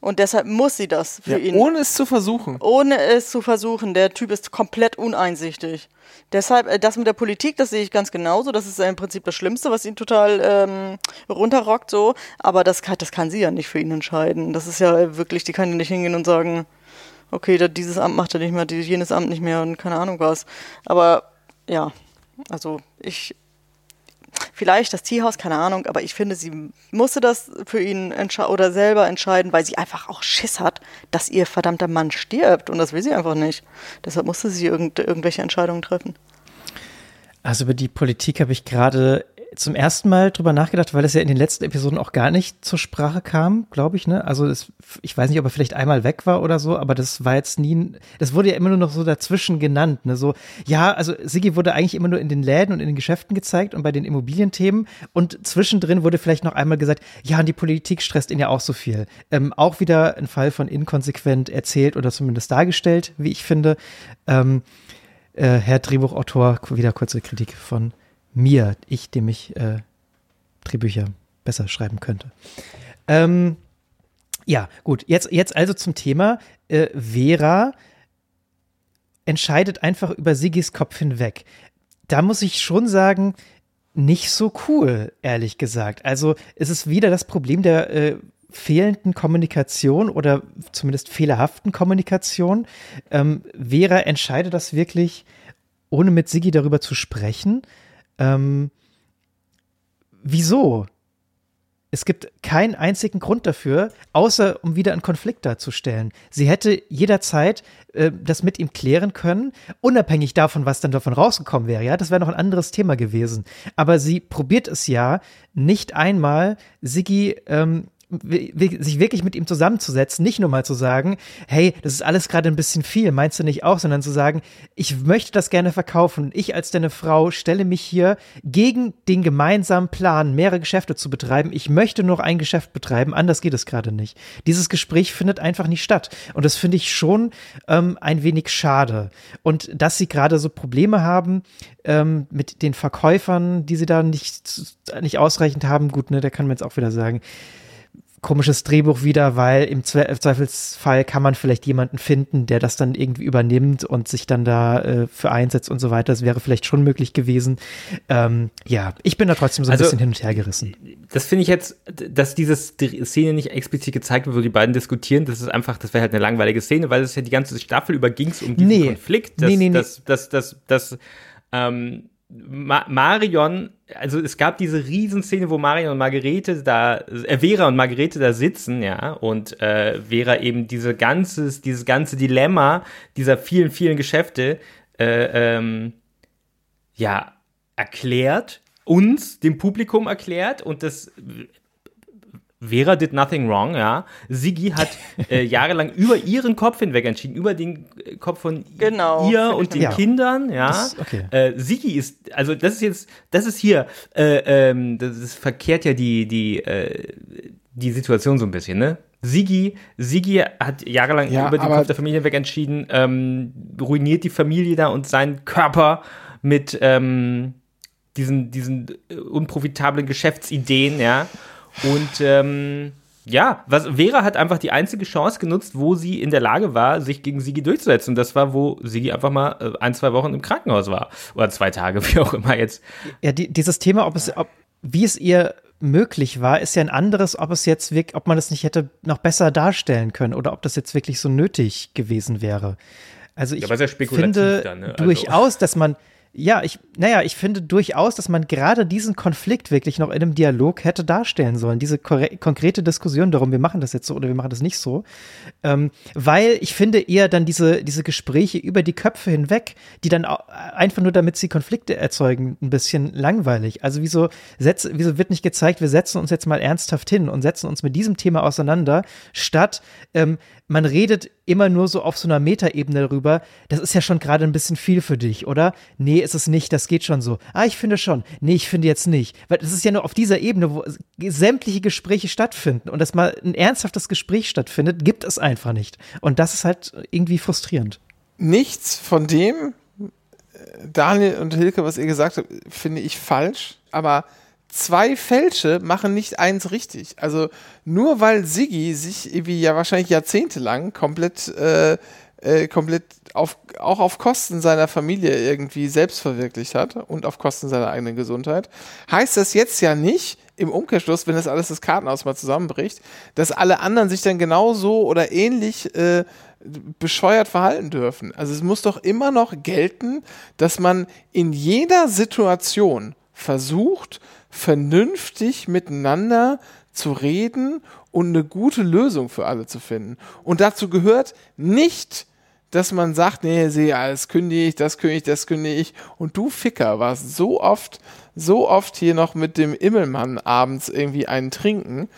Und deshalb muss sie das für ja, ihn. Ohne es zu versuchen. Ohne es zu versuchen. Der Typ ist komplett uneinsichtig. Deshalb, äh, das mit der Politik, das sehe ich ganz genauso. Das ist im Prinzip das Schlimmste, was ihn total ähm, runterrockt, so. Aber das kann, das kann sie ja nicht für ihn entscheiden. Das ist ja wirklich, die kann ja nicht hingehen und sagen, okay, dieses Amt macht er nicht mehr, jenes Amt nicht mehr und keine Ahnung was. Aber ja, also ich vielleicht das Tierhaus, keine Ahnung, aber ich finde, sie musste das für ihn oder selber entscheiden, weil sie einfach auch Schiss hat, dass ihr verdammter Mann stirbt und das will sie einfach nicht. Deshalb musste sie irgend irgendwelche Entscheidungen treffen. Also über die Politik habe ich gerade zum ersten Mal drüber nachgedacht, weil es ja in den letzten Episoden auch gar nicht zur Sprache kam, glaube ich, ne? Also es, ich weiß nicht, ob er vielleicht einmal weg war oder so, aber das war jetzt nie, das wurde ja immer nur noch so dazwischen genannt, ne? So, ja, also Sigi wurde eigentlich immer nur in den Läden und in den Geschäften gezeigt und bei den Immobilienthemen und zwischendrin wurde vielleicht noch einmal gesagt, ja, und die Politik stresst ihn ja auch so viel. Ähm, auch wieder ein Fall von inkonsequent erzählt oder zumindest dargestellt, wie ich finde. Ähm, äh, Herr Drehbuchautor, wieder kurze Kritik von mir, ich, dem ich äh, Drehbücher besser schreiben könnte. Ähm, ja, gut, jetzt, jetzt also zum Thema. Äh, Vera entscheidet einfach über Sigis Kopf hinweg. Da muss ich schon sagen, nicht so cool, ehrlich gesagt. Also es ist wieder das Problem der äh, fehlenden Kommunikation oder zumindest fehlerhaften Kommunikation. Ähm, Vera entscheidet das wirklich, ohne mit Sigi darüber zu sprechen. Ähm, wieso? es gibt keinen einzigen Grund dafür, außer um wieder einen Konflikt darzustellen. Sie hätte jederzeit äh, das mit ihm klären können, unabhängig davon, was dann davon rausgekommen wäre. Ja, das wäre noch ein anderes Thema gewesen. Aber sie probiert es ja nicht einmal, Siggi ähm, sich wirklich mit ihm zusammenzusetzen, nicht nur mal zu sagen, hey, das ist alles gerade ein bisschen viel, meinst du nicht auch, sondern zu sagen, ich möchte das gerne verkaufen. Ich als deine Frau stelle mich hier gegen den gemeinsamen Plan, mehrere Geschäfte zu betreiben. Ich möchte nur ein Geschäft betreiben, anders geht es gerade nicht. Dieses Gespräch findet einfach nicht statt. Und das finde ich schon ähm, ein wenig schade. Und dass sie gerade so Probleme haben ähm, mit den Verkäufern, die sie da nicht, nicht ausreichend haben, gut, ne, da kann man jetzt auch wieder sagen, komisches Drehbuch wieder, weil im Zweifelsfall kann man vielleicht jemanden finden, der das dann irgendwie übernimmt und sich dann da äh, für einsetzt und so weiter. Das wäre vielleicht schon möglich gewesen. Ähm, ja, ich bin da trotzdem so ein also, bisschen hin und her gerissen. Das finde ich jetzt, dass diese Szene nicht explizit gezeigt wird, wo die beiden diskutieren, das ist einfach, das wäre halt eine langweilige Szene, weil es ja die ganze Staffel über ging es um diesen nee. Konflikt, dass, nee, nee, nee. dass, dass, dass, dass ähm, Ma Marion, also es gab diese Riesenszene, wo Marion und Margarete da, äh, Vera und Margarete da sitzen, ja, und äh, Vera eben diese ganzes, dieses ganze Dilemma dieser vielen, vielen Geschäfte, äh, ähm, ja, erklärt, uns, dem Publikum erklärt und das Vera did nothing wrong, ja. Siggi hat äh, jahrelang über ihren Kopf hinweg entschieden, über den äh, Kopf von genau, ihr und den ja. Kindern, ja. Das, okay. äh, Siggi ist, also das ist jetzt, das ist hier, äh, ähm, das, ist verkehrt ja die, die, äh, die Situation so ein bisschen, ne? Sigi, Sigi hat jahrelang ja, über den Kopf der Familie hinweg entschieden, ähm, ruiniert die Familie da und seinen Körper mit ähm, diesen, diesen äh, unprofitablen Geschäftsideen, ja. Und ähm, ja, was, Vera hat einfach die einzige Chance genutzt, wo sie in der Lage war, sich gegen Sigi durchzusetzen. Und das war, wo Sigi einfach mal äh, ein, zwei Wochen im Krankenhaus war. Oder zwei Tage, wie auch immer jetzt. Ja, die, dieses Thema, ob es, ob, wie es ihr möglich war, ist ja ein anderes, ob es jetzt wirklich, ob man es nicht hätte noch besser darstellen können oder ob das jetzt wirklich so nötig gewesen wäre. Also ich ja, finde dann, ne? also. durchaus, dass man, ja, ich, naja, ich finde durchaus, dass man gerade diesen Konflikt wirklich noch in einem Dialog hätte darstellen sollen. Diese konkrete Diskussion darum, wir machen das jetzt so oder wir machen das nicht so. Ähm, weil ich finde eher dann diese, diese Gespräche über die Köpfe hinweg, die dann einfach nur damit sie Konflikte erzeugen, ein bisschen langweilig. Also wieso, setz, wieso wird nicht gezeigt, wir setzen uns jetzt mal ernsthaft hin und setzen uns mit diesem Thema auseinander, statt ähm, man redet immer nur so auf so einer Metaebene darüber, das ist ja schon gerade ein bisschen viel für dich, oder? Nee, ist es nicht, das geht schon so. Ah, ich finde schon. Nee, ich finde jetzt nicht. Weil das ist ja nur auf dieser Ebene, wo sämtliche Gespräche stattfinden und dass mal ein ernsthaftes Gespräch stattfindet, gibt es einfach nicht. Und das ist halt irgendwie frustrierend. Nichts von dem, äh, Daniel und Hilke, was ihr gesagt habt, finde ich falsch, aber zwei Fälsche machen nicht eins richtig. Also nur weil Siggi sich irgendwie ja wahrscheinlich jahrzehntelang komplett, äh, äh, komplett auf, auch auf Kosten seiner Familie irgendwie selbst verwirklicht hat und auf Kosten seiner eigenen Gesundheit, heißt das jetzt ja nicht, im Umkehrschluss, wenn das alles das Kartenhaus mal zusammenbricht, dass alle anderen sich dann genauso oder ähnlich äh, bescheuert verhalten dürfen. Also es muss doch immer noch gelten, dass man in jeder Situation versucht, vernünftig miteinander zu reden und eine gute Lösung für alle zu finden. Und dazu gehört nicht, dass man sagt, nee, sehe, alles kündige ich, das kündige ich, das kündige ich. Und du Ficker warst so oft, so oft hier noch mit dem Immelmann abends irgendwie einen trinken.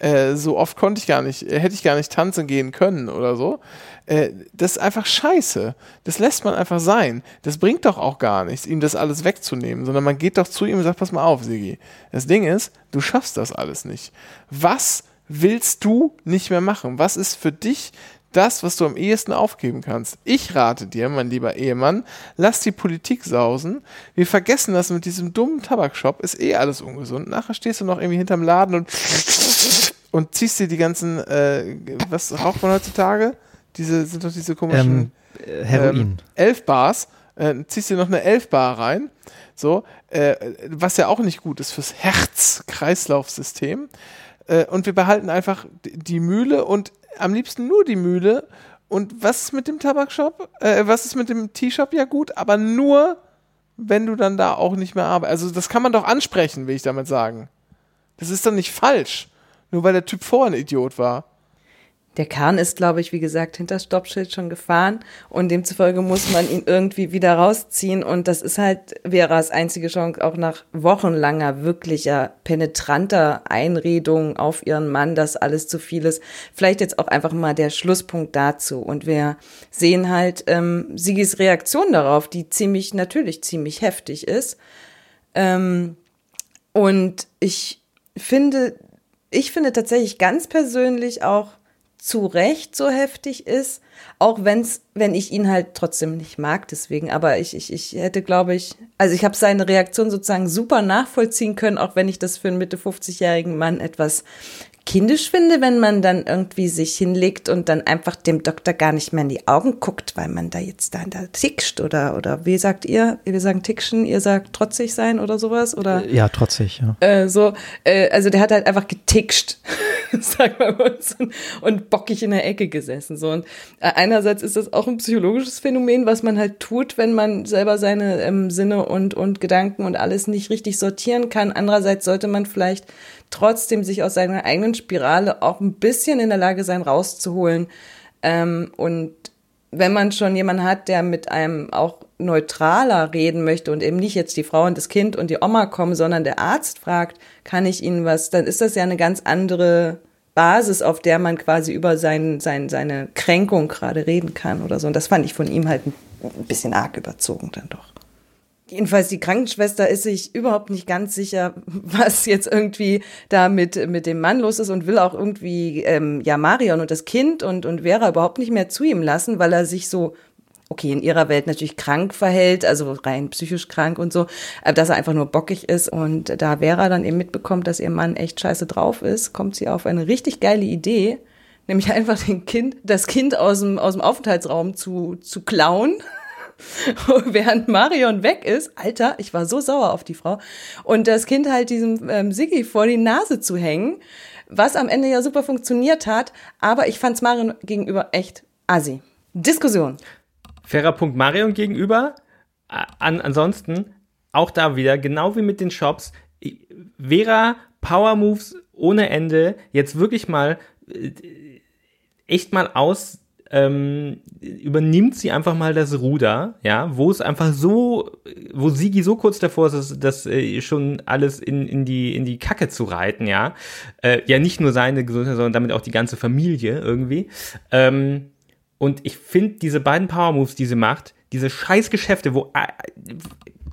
Äh, so oft konnte ich gar nicht, hätte ich gar nicht tanzen gehen können oder so. Äh, das ist einfach scheiße. Das lässt man einfach sein. Das bringt doch auch gar nichts, ihm das alles wegzunehmen, sondern man geht doch zu ihm und sagt, pass mal auf, Sigi. Das Ding ist, du schaffst das alles nicht. Was willst du nicht mehr machen? Was ist für dich das, was du am ehesten aufgeben kannst. Ich rate dir, mein lieber Ehemann, lass die Politik sausen. Wir vergessen das mit diesem dummen Tabakshop, ist eh alles ungesund. Nachher stehst du noch irgendwie hinterm Laden und, und ziehst dir die ganzen, äh, was raucht man heutzutage? Diese sind doch diese komischen ähm, Heroin. Ähm, elf Bars. Äh, ziehst dir noch eine elf Bar rein. So, äh, was ja auch nicht gut ist fürs Herz-Kreislauf-System. Äh, und wir behalten einfach die Mühle und am liebsten nur die Mühle. Und was ist mit dem Tabakshop? Äh, was ist mit dem T-Shop? Ja gut, aber nur, wenn du dann da auch nicht mehr arbeitest. Also das kann man doch ansprechen, will ich damit sagen. Das ist doch nicht falsch. Nur weil der Typ vorher ein Idiot war. Der Kahn ist, glaube ich, wie gesagt, hinter Stoppschild schon gefahren und demzufolge muss man ihn irgendwie wieder rausziehen und das ist halt Veras einzige Chance, auch nach wochenlanger, wirklicher, penetranter Einredung auf ihren Mann, dass alles zu viel ist. Vielleicht jetzt auch einfach mal der Schlusspunkt dazu und wir sehen halt ähm, Sigis Reaktion darauf, die ziemlich, natürlich ziemlich heftig ist. Ähm, und ich finde, ich finde tatsächlich ganz persönlich auch, zu Recht so heftig ist, auch wenn's, wenn ich ihn halt trotzdem nicht mag, deswegen. Aber ich, ich, ich hätte, glaube ich, also ich habe seine Reaktion sozusagen super nachvollziehen können, auch wenn ich das für einen Mitte 50-jährigen Mann etwas kindisch finde, wenn man dann irgendwie sich hinlegt und dann einfach dem Doktor gar nicht mehr in die Augen guckt, weil man da jetzt da, da tickscht oder, oder wie sagt ihr? Wir sagen tickschen, ihr sagt trotzig sein oder sowas? Oder? Ja, trotzig, ja. Äh, so, äh, also der hat halt einfach getickscht, sagen wir uns, und, und bockig in der Ecke gesessen. So. Und äh, einerseits ist das auch ein psychologisches Phänomen, was man halt tut, wenn man selber seine ähm, Sinne und, und Gedanken und alles nicht richtig sortieren kann. Andererseits sollte man vielleicht trotzdem sich aus seiner eigenen Spirale auch ein bisschen in der Lage sein, rauszuholen. Ähm, und wenn man schon jemanden hat, der mit einem auch neutraler reden möchte und eben nicht jetzt die Frau und das Kind und die Oma kommen, sondern der Arzt fragt, kann ich Ihnen was, dann ist das ja eine ganz andere Basis, auf der man quasi über sein, sein, seine Kränkung gerade reden kann oder so. Und das fand ich von ihm halt ein bisschen arg überzogen dann doch. Jedenfalls die Krankenschwester ist sich überhaupt nicht ganz sicher, was jetzt irgendwie da mit, mit dem Mann los ist und will auch irgendwie ähm, ja Marion und das Kind und, und Vera überhaupt nicht mehr zu ihm lassen, weil er sich so okay, in ihrer Welt natürlich krank verhält, also rein psychisch krank und so, äh, dass er einfach nur bockig ist. Und da Vera dann eben mitbekommt, dass ihr Mann echt scheiße drauf ist, kommt sie auf eine richtig geile Idee, nämlich einfach den Kind, das Kind aus dem, aus dem Aufenthaltsraum zu, zu klauen während Marion weg ist, Alter, ich war so sauer auf die Frau, und das Kind halt diesem ähm, Siggi vor die Nase zu hängen, was am Ende ja super funktioniert hat, aber ich fand's Marion gegenüber echt assi. Diskussion. Fairer Punkt Marion gegenüber. An, ansonsten auch da wieder, genau wie mit den Shops, Vera Power Moves ohne Ende, jetzt wirklich mal äh, echt mal aus ähm, übernimmt sie einfach mal das Ruder, ja, wo es einfach so, wo Sigi so kurz davor ist, das, das äh, schon alles in, in, die, in die Kacke zu reiten, ja. Äh, ja, nicht nur seine Gesundheit, sondern damit auch die ganze Familie irgendwie. Ähm, und ich finde diese beiden Power Moves, die sie macht, diese scheiß Geschäfte, wo äh,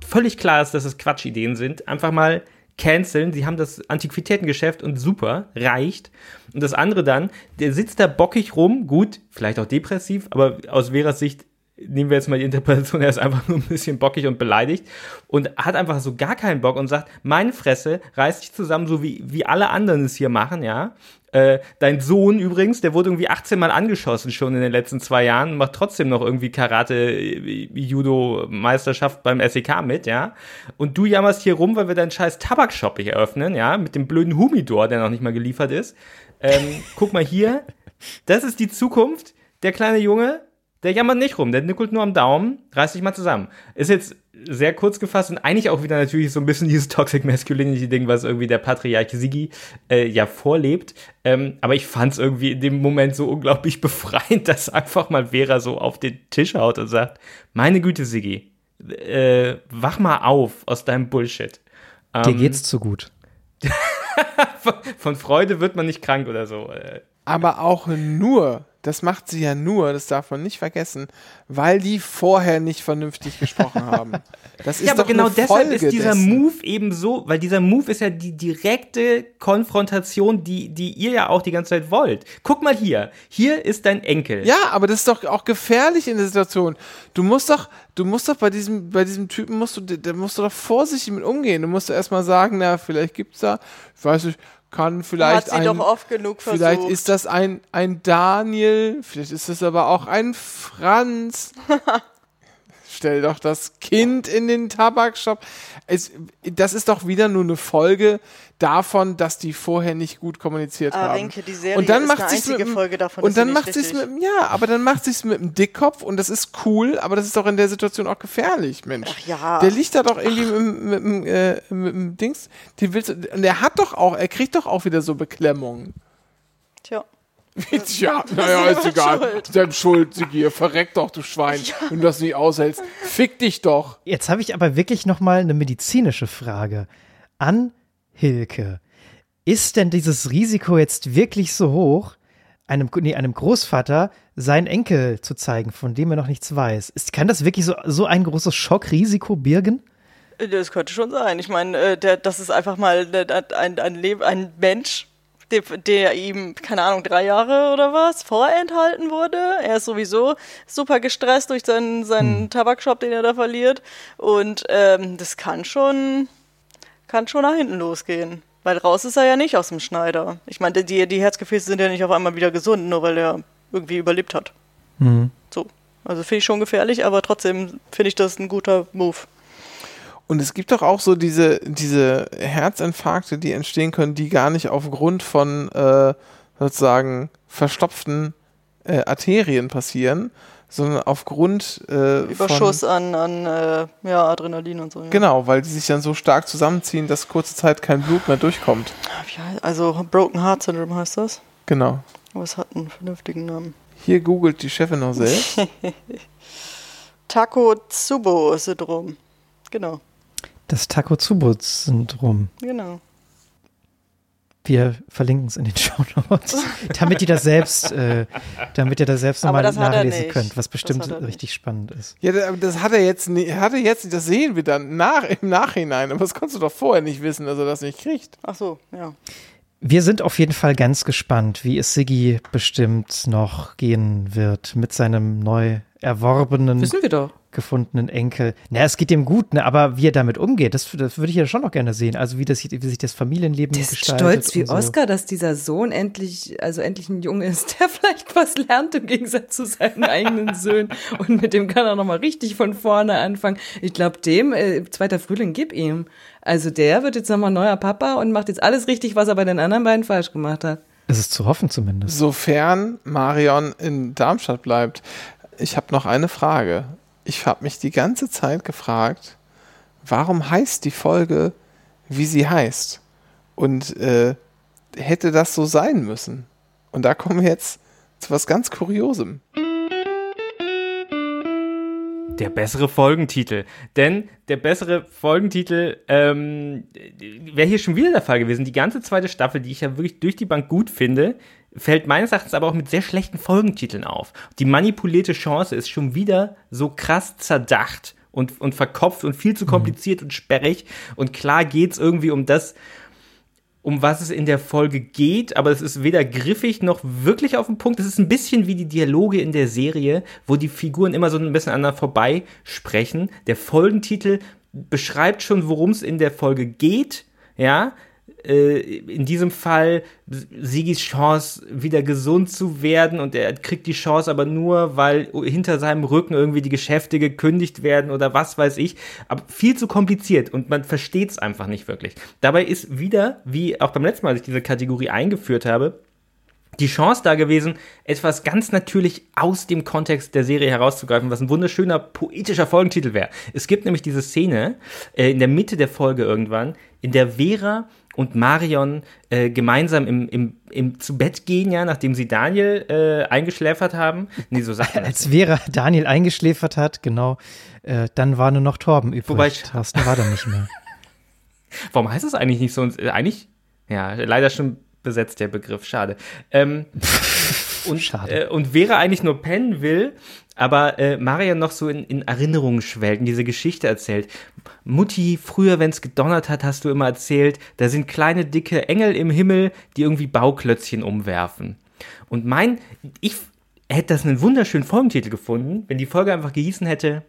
völlig klar ist, dass es Quatschideen sind, einfach mal canceln. Sie haben das Antiquitätengeschäft und super, reicht. Und das andere dann, der sitzt da bockig rum, gut, vielleicht auch depressiv, aber aus Veras Sicht nehmen wir jetzt mal die Interpretation, er ist einfach nur ein bisschen bockig und beleidigt und hat einfach so gar keinen Bock und sagt, meine Fresse, reiß dich zusammen, so wie, wie alle anderen es hier machen, ja. Äh, dein Sohn übrigens, der wurde irgendwie 18 Mal angeschossen schon in den letzten zwei Jahren, macht trotzdem noch irgendwie Karate, äh, beim SEK mit, ja. Und du jammerst hier rum, weil wir deinen scheiß Tabakshop nicht eröffnen, ja, mit dem blöden Humidor, der noch nicht mal geliefert ist. Ähm, guck mal hier, das ist die Zukunft. Der kleine Junge, der jammert nicht rum, der nickelt nur am Daumen, reißt sich mal zusammen. Ist jetzt sehr kurz gefasst und eigentlich auch wieder natürlich so ein bisschen dieses Toxic Masculinity-Ding, was irgendwie der Patriarch Sigi äh, ja vorlebt. Ähm, aber ich fand es irgendwie in dem Moment so unglaublich befreiend, dass einfach mal Vera so auf den Tisch haut und sagt, meine Güte, Sigi, äh, wach mal auf aus deinem Bullshit. Ähm, Dir geht's zu gut. von Freude wird man nicht krank oder so. Äh. Aber auch nur, das macht sie ja nur, das darf man nicht vergessen, weil die vorher nicht vernünftig gesprochen haben. Das ist ja, aber doch genau deshalb Folge ist dieser dessen. Move eben so, weil dieser Move ist ja die direkte Konfrontation, die, die ihr ja auch die ganze Zeit wollt. Guck mal hier, hier ist dein Enkel. Ja, aber das ist doch auch gefährlich in der Situation. Du musst doch, du musst doch bei diesem, bei diesem Typen musst du, da musst du doch vorsichtig mit umgehen. Du musst doch erstmal sagen, na, vielleicht gibt's da, ich weiß nicht, kann vielleicht Hat sie ein, doch oft genug vielleicht versucht. ist das ein, ein Daniel, vielleicht ist das aber auch ein Franz. stell doch das Kind in den Tabakshop. Es, das ist doch wieder nur eine Folge davon, dass die vorher nicht gut kommuniziert Ah, haben. Renke, die Serie und dann ist macht eine einzige mit Folge davon, Und dann macht sie es richtig. mit, ja, aber dann macht sie es mit dem Dickkopf und das ist cool, aber das ist doch in der Situation auch gefährlich, Mensch. Ach ja. Der liegt da doch irgendwie mit, dem- mit, äh, mit dem Dings. Die willst, und er hat doch auch, er kriegt doch auch wieder so Beklemmungen. Tja. Tja, naja, ist egal. Selbst schuld, Sigi, verreck doch, du Schwein, wenn du das nicht aushältst. Fick dich doch. Jetzt habe ich aber wirklich noch mal eine medizinische Frage an Hilke. Ist denn dieses Risiko jetzt wirklich so hoch, einem, nee, einem Großvater seinen Enkel zu zeigen, von dem er noch nichts weiß? Ist, kann das wirklich so, so ein großes Schockrisiko birgen? Das könnte schon sein. Ich meine, äh, der, das ist einfach mal äh, ein, ein, Leben, ein Mensch, der, der ihm, keine Ahnung, drei Jahre oder was, vorenthalten wurde. Er ist sowieso super gestresst durch seinen, seinen Tabakshop, den er da verliert. Und ähm, das kann schon, kann schon nach hinten losgehen. Weil raus ist er ja nicht aus dem Schneider. Ich meine, die, die Herzgefäße sind ja nicht auf einmal wieder gesund, nur weil er irgendwie überlebt hat. So. Also finde ich schon gefährlich, aber trotzdem finde ich das ein guter Move. Und es gibt doch auch so diese, diese Herzinfarkte, die entstehen können, die gar nicht aufgrund von äh, sozusagen verstopften äh, Arterien passieren, sondern aufgrund äh, Überschuss von, an, an äh, ja, Adrenalin und so. Ja. Genau, weil die sich dann so stark zusammenziehen, dass kurze Zeit kein Blut mehr durchkommt. Also Broken Heart Syndrome heißt das. Genau. Aber es hat einen vernünftigen Namen. Hier googelt die Chefin noch selbst. Takotsubo-Syndrom. Genau, Das Takotsubo-Syndrom. genau. Wir verlinken es in den Show Notes, damit ihr das selbst, äh, damit ihr das selbst nochmal nachlesen könnt, was bestimmt richtig spannend ist. Ja, da- das hat er jetzt, hat er jetzt, das sehen wir dann nach, im Nachhinein. Aber das konntest du doch vorher nicht wissen, dass er das nicht kriegt. Ach so, ja. Wir sind auf jeden Fall ganz gespannt, wie es Siggi bestimmt noch gehen wird mit seinem neu erworbenen, Wissen wir doch. Gefundenen Enkel. Na, es geht ihm gut, ne? aber wie er damit umgeht, das, das würde ich ja schon noch gerne sehen. Also wie, das, wie sich das Familienleben Der ist gestaltet. stolz wie so. Oscar, dass dieser Sohn endlich, also endlich ein Junge ist, der vielleicht was lernt im Gegensatz zu seinen eigenen Söhnen. Und mit dem kann er nochmal richtig von vorne anfangen. Ich glaube, dem, äh, zweiter Frühling, gib ihm. Also der wird jetzt nochmal neuer Papa und macht jetzt alles richtig, was er bei den anderen beiden falsch gemacht hat. Es ist zu hoffen zumindest. Sofern Marion in Darmstadt bleibt. Ich habe noch eine Frage. Ich habe mich die ganze Zeit gefragt, warum heißt die Folge, wie sie heißt? Und äh, hätte das so sein müssen? Und da kommen wir jetzt zu was ganz Kuriosem. Der bessere Folgentitel. Denn der bessere Folgentitel ähm, wäre hier schon wieder der Fall gewesen. Die ganze zweite Staffel, die ich ja wirklich durch die Bank gut finde, fällt meines Erachtens aber auch mit sehr schlechten Folgentiteln auf. Die manipulierte Chance ist schon wieder so krass zerdacht und, und verkopft und viel zu kompliziert und sperrig. Und klar geht's irgendwie um das, um was es in der Folge geht, aber es ist weder griffig noch wirklich auf den Punkt. Es ist ein bisschen wie die Dialoge in der Serie, wo die Figuren immer so ein bisschen aneinander vorbei sprechen. Der Folgentitel beschreibt schon, worum es in der Folge geht, ja. Äh, in diesem Fall Sigis Chance, wieder gesund zu werden und er kriegt die Chance aber nur, weil hinter seinem Rücken irgendwie die Geschäfte gekündigt werden oder was weiß ich. Aber viel zu kompliziert und man versteht es einfach nicht wirklich. Dabei ist wieder, wie auch beim letzten Mal, als ich diese Kategorie eingeführt habe, die Chance da gewesen, etwas ganz natürlich aus dem Kontext der Serie herauszugreifen, was ein wunderschöner poetischer Folgentitel wäre. Es gibt nämlich diese Szene äh, in der Mitte der Folge irgendwann, in der Vera und Marion äh, gemeinsam im, im, im zu Bett gehen, ja, nachdem sie Daniel äh, eingeschläfert haben. Nee, so sagt man das. Als Vera Daniel eingeschläfert hat, genau, äh, dann war nur noch Torben übrig. Wobei- Thorsten war da nicht mehr. Warum heißt es eigentlich nicht so? Äh, eigentlich, ja, leider schon besetzt der Begriff, schade. Ähm, und, Schade. Äh, und Vera eigentlich nur pennen will, aber äh, Marion noch so in, in Erinnerungen schwelgt und diese Geschichte erzählt. Mutti, früher, wenn es gedonnert hat, hast du immer erzählt, da sind kleine, dicke Engel im Himmel, die irgendwie Bauklötzchen umwerfen. Und mein, ich hätte das einen wunderschönen Folgentitel gefunden, wenn die Folge einfach gehießen hätte,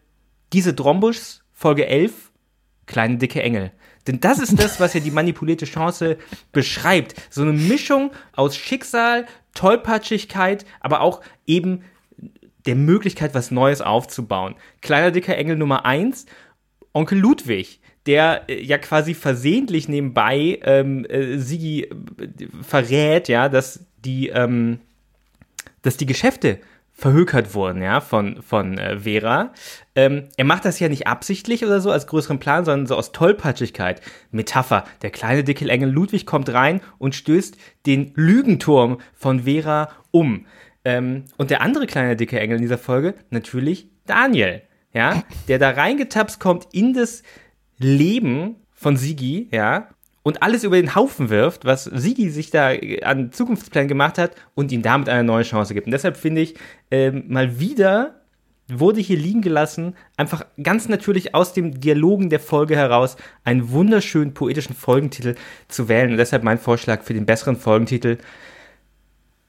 diese Drombusch, Folge 11, kleine, dicke Engel. Denn das ist das, was ja die manipulierte Chance beschreibt. So eine Mischung aus Schicksal, Tollpatschigkeit, aber auch eben der Möglichkeit, was Neues aufzubauen. Kleiner dicker Engel Nummer eins, Onkel Ludwig, der äh, ja quasi versehentlich nebenbei ähm, äh, Sigi äh, verrät, ja, dass die, ähm, dass die Geschäfte verhökert wurden, ja, von, von äh, Vera. Ähm, er macht das ja nicht absichtlich oder so als größeren Plan, sondern so aus Tollpatschigkeit. Metapher. Der kleine dicke Engel Ludwig kommt rein und stößt den Lügenturm von Vera um. Ähm, und der andere kleine dicke Engel in dieser Folge, natürlich Daniel, ja, der da reingetapst kommt in das Leben von Sigi, ja, und alles über den Haufen wirft, was Sigi sich da an Zukunftsplänen gemacht hat und ihm damit eine neue Chance gibt. Und deshalb finde ich, ähm, mal wieder wurde hier liegen gelassen, einfach ganz natürlich aus dem Dialogen der Folge heraus einen wunderschönen poetischen Folgentitel zu wählen. Und deshalb mein Vorschlag für den besseren Folgentitel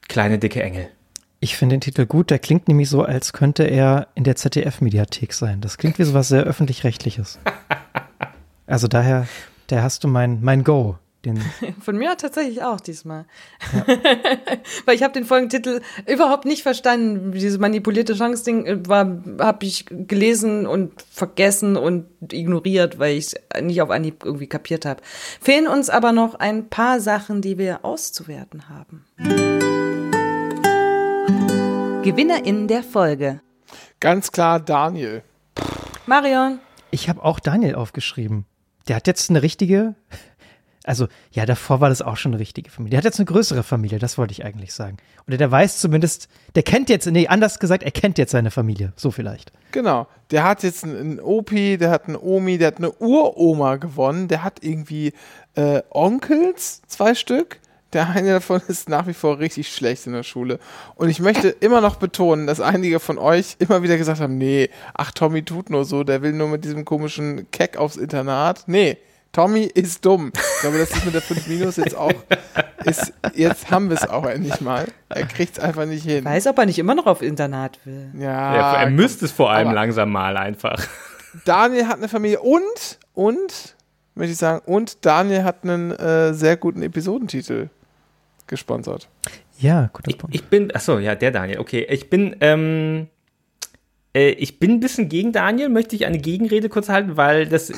Kleine dicke Engel. Ich finde den Titel gut, der klingt nämlich so, als könnte er in der ZDF-Mediathek sein. Das klingt wie so was sehr öffentlich-rechtliches. Also daher, da hast du mein, mein Go. Den Von mir tatsächlich auch diesmal. Ja. Weil ich habe den Folgentitel überhaupt nicht verstanden. Dieses manipulierte Chance-Ding äh, habe ich gelesen und vergessen und ignoriert, weil ich es nicht auf Anhieb irgendwie kapiert habe. Fehlen uns aber noch ein paar Sachen, die wir auszuwerten haben. GewinnerInnen der Folge. Ganz klar Daniel. Marion. Ich habe auch Daniel aufgeschrieben. Der hat jetzt eine richtige, also ja, davor war das auch schon eine richtige Familie. Der hat jetzt eine größere Familie, das wollte ich eigentlich sagen. Oder der weiß zumindest, der kennt jetzt, nee, anders gesagt, er kennt jetzt seine Familie, so vielleicht. Genau, der hat jetzt einen Opi, der hat einen Omi, der hat eine Uroma gewonnen, der hat irgendwie äh, Onkels, zwei Stück der eine davon ist nach wie vor richtig schlecht in der Schule. Und ich möchte immer noch betonen, dass einige von euch immer wieder gesagt haben, nee, ach, Tommy tut nur so, der will nur mit diesem komischen Keck aufs Internat. Nee, Tommy ist dumm. Ich glaube, das ist mit der 5 Minus jetzt auch, ist, jetzt haben wir es auch endlich mal. Er kriegt es einfach nicht hin. Weiß, ob er nicht immer noch auf Internat will. Ja. ja er müsste es vor allem langsam mal einfach. Daniel hat eine Familie und, und, möchte ich sagen, und Daniel hat einen äh, sehr guten Episodentitel gesponsert. Ja, guter Punkt. Ich, ich bin, achso, ja, der Daniel, okay. Ich bin, ähm, äh, ich bin ein bisschen gegen Daniel, möchte ich eine Gegenrede kurz halten, weil das,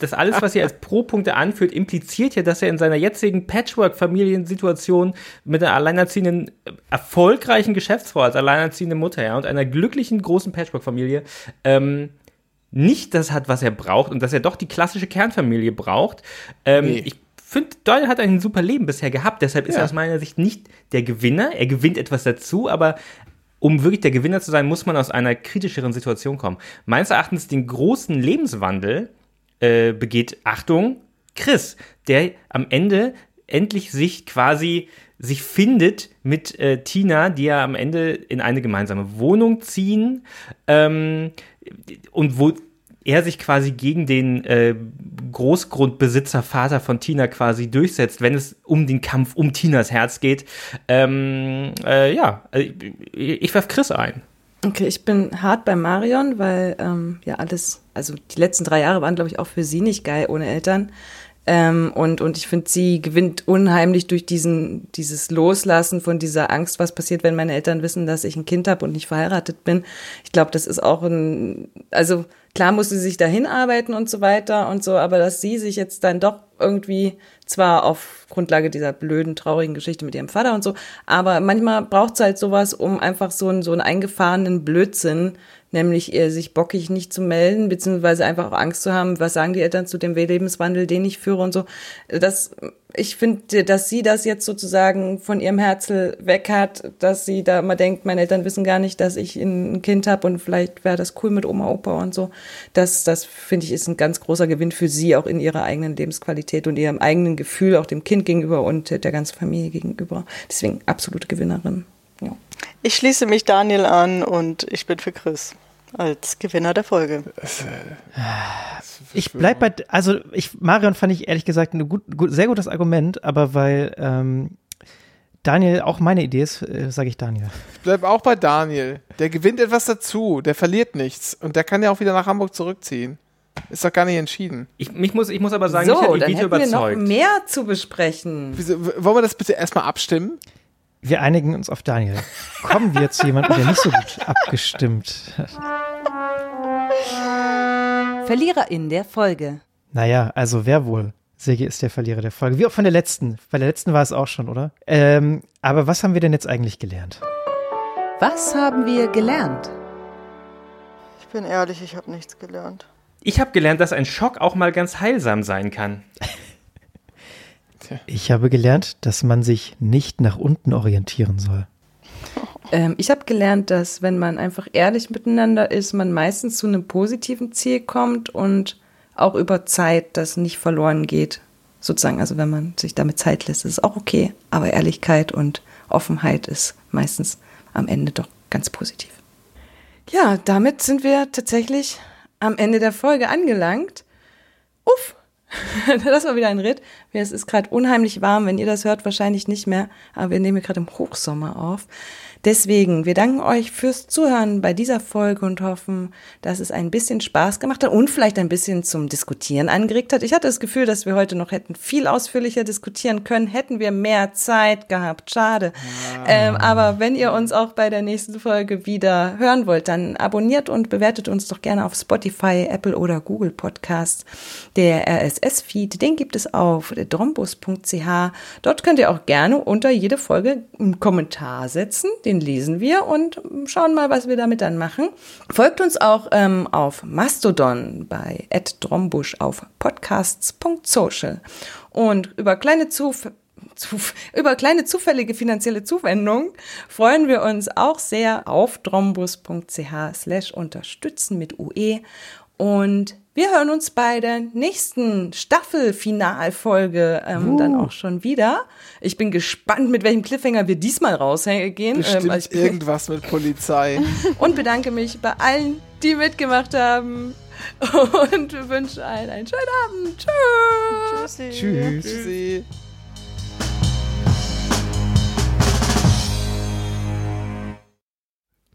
das alles, was er als Pro-Punkte anführt, impliziert ja, dass er in seiner jetzigen Patchwork-Familiensituation mit einer alleinerziehenden, erfolgreichen Geschäftsfrau als alleinerziehende Mutter ja, und einer glücklichen, großen Patchwork-Familie ähm, nicht das hat, was er braucht und dass er doch die klassische Kernfamilie braucht. Ähm, nee. Ich finde, Doyle hat ein super Leben bisher gehabt, deshalb ist er aus meiner Sicht nicht der Gewinner. Er gewinnt etwas dazu, aber um wirklich der Gewinner zu sein, muss man aus einer kritischeren Situation kommen. Meines Erachtens den großen Lebenswandel äh, begeht, Achtung, Chris, der am Ende endlich sich quasi sich findet mit äh, Tina, die ja am Ende in eine gemeinsame Wohnung ziehen ähm, und wo er sich quasi gegen den äh, Großgrundbesitzer, Vater von Tina quasi durchsetzt, wenn es um den Kampf um Tinas Herz geht. Ähm, äh, ja, äh, ich, ich werf Chris ein. Okay, ich bin hart bei Marion, weil ähm, ja alles, also die letzten drei Jahre waren, glaube ich, auch für sie nicht geil ohne Eltern. Ähm, und, und ich finde, sie gewinnt unheimlich durch diesen, dieses Loslassen von dieser Angst, was passiert, wenn meine Eltern wissen, dass ich ein Kind habe und nicht verheiratet bin. Ich glaube, das ist auch ein, also klar muss sie sich dahin arbeiten und so weiter und so, aber dass sie sich jetzt dann doch irgendwie zwar auf Grundlage dieser blöden, traurigen Geschichte mit ihrem Vater und so, aber manchmal braucht es halt sowas, um einfach so einen, so einen eingefahrenen Blödsinn nämlich sich bockig nicht zu melden, beziehungsweise einfach auch Angst zu haben, was sagen die Eltern zu dem Lebenswandel, den ich führe und so. Das, ich finde, dass sie das jetzt sozusagen von ihrem Herzel weg hat, dass sie da mal denkt, meine Eltern wissen gar nicht, dass ich ein Kind habe und vielleicht wäre das cool mit Oma, Opa und so. Das, das finde ich, ist ein ganz großer Gewinn für sie, auch in ihrer eigenen Lebensqualität und ihrem eigenen Gefühl, auch dem Kind gegenüber und der ganzen Familie gegenüber. Deswegen absolute Gewinnerin. Ja. Ich schließe mich Daniel an und ich bin für Chris als Gewinner der Folge. Ich bleib bei, also ich, Marion fand ich ehrlich gesagt ein gut, gut, sehr gutes Argument, aber weil ähm, Daniel auch meine Idee ist, äh, sage ich Daniel. Ich bleib auch bei Daniel. Der gewinnt etwas dazu, der verliert nichts und der kann ja auch wieder nach Hamburg zurückziehen. Ist doch gar nicht entschieden. Ich, ich, muss, ich muss aber sagen, so, ich habe dann hätten überzeugt. wir noch mehr zu besprechen. Wieso, wollen wir das bitte erstmal abstimmen? Wir einigen uns auf Daniel. Kommen wir zu jemandem, der nicht so gut abgestimmt hat. Verlierer in der Folge. Naja, also wer wohl? Segi ist der Verlierer der Folge. Wie auch von der letzten. Bei der letzten war es auch schon, oder? Ähm, aber was haben wir denn jetzt eigentlich gelernt? Was haben wir gelernt? Ich bin ehrlich, ich habe nichts gelernt. Ich habe gelernt, dass ein Schock auch mal ganz heilsam sein kann. Ich habe gelernt, dass man sich nicht nach unten orientieren soll. Ähm, ich habe gelernt, dass wenn man einfach ehrlich miteinander ist, man meistens zu einem positiven Ziel kommt und auch über Zeit das nicht verloren geht. Sozusagen, also wenn man sich damit Zeit lässt, ist es auch okay. Aber Ehrlichkeit und Offenheit ist meistens am Ende doch ganz positiv. Ja, damit sind wir tatsächlich am Ende der Folge angelangt. Uff, das war wieder ein Ritt. Es ist gerade unheimlich warm. Wenn ihr das hört, wahrscheinlich nicht mehr. Aber wir nehmen gerade im Hochsommer auf. Deswegen, wir danken euch fürs Zuhören bei dieser Folge und hoffen, dass es ein bisschen Spaß gemacht hat und vielleicht ein bisschen zum Diskutieren angeregt hat. Ich hatte das Gefühl, dass wir heute noch hätten viel ausführlicher diskutieren können, hätten wir mehr Zeit gehabt. Schade. Ah. Ähm, aber wenn ihr uns auch bei der nächsten Folge wieder hören wollt, dann abonniert und bewertet uns doch gerne auf Spotify, Apple oder Google Podcasts. Der RSS-Feed, den gibt es auf drombus.ch. Dort könnt ihr auch gerne unter jede Folge einen Kommentar setzen. Den lesen wir und schauen mal, was wir damit dann machen. Folgt uns auch ähm, auf Mastodon bei @drombusch auf podcasts.social und über kleine Zuf Zuf über kleine zufällige finanzielle Zuwendungen freuen wir uns auch sehr auf drombus.ch slash unterstützen mit UE und wir hören uns bei der nächsten Staffelfinalfolge ähm, uh. dann auch schon wieder. Ich bin gespannt, mit welchem Cliffhanger wir diesmal rausgehen. Ähm, Bestimmt ähm, irgendwas mit Polizei. Und bedanke mich bei allen, die mitgemacht haben. Und wünsche allen einen schönen Abend. Tschüss. Tschüssi. Tschüss. Tschüssi.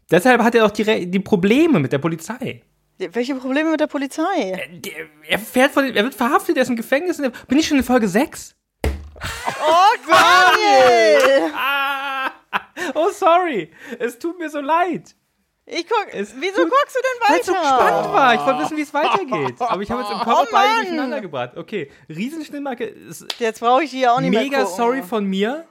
Deshalb hat er auch die, die Probleme mit der Polizei. Welche Probleme mit der Polizei? Er, er fährt von, er wird verhaftet, er ist im Gefängnis. Bin ich schon in Folge 6? Oh, Daniel! ah, oh, sorry. Es tut mir so leid. Ich guck, es wieso guckst du denn weiter? Weil es so spannend war. Ich wollte wissen, wie es weitergeht. Aber ich habe jetzt im Kopf oh, beide durcheinander gebracht. Okay, Riesenschnittmarke. Jetzt brauche ich die ja auch nicht mega mehr Mega sorry von mir.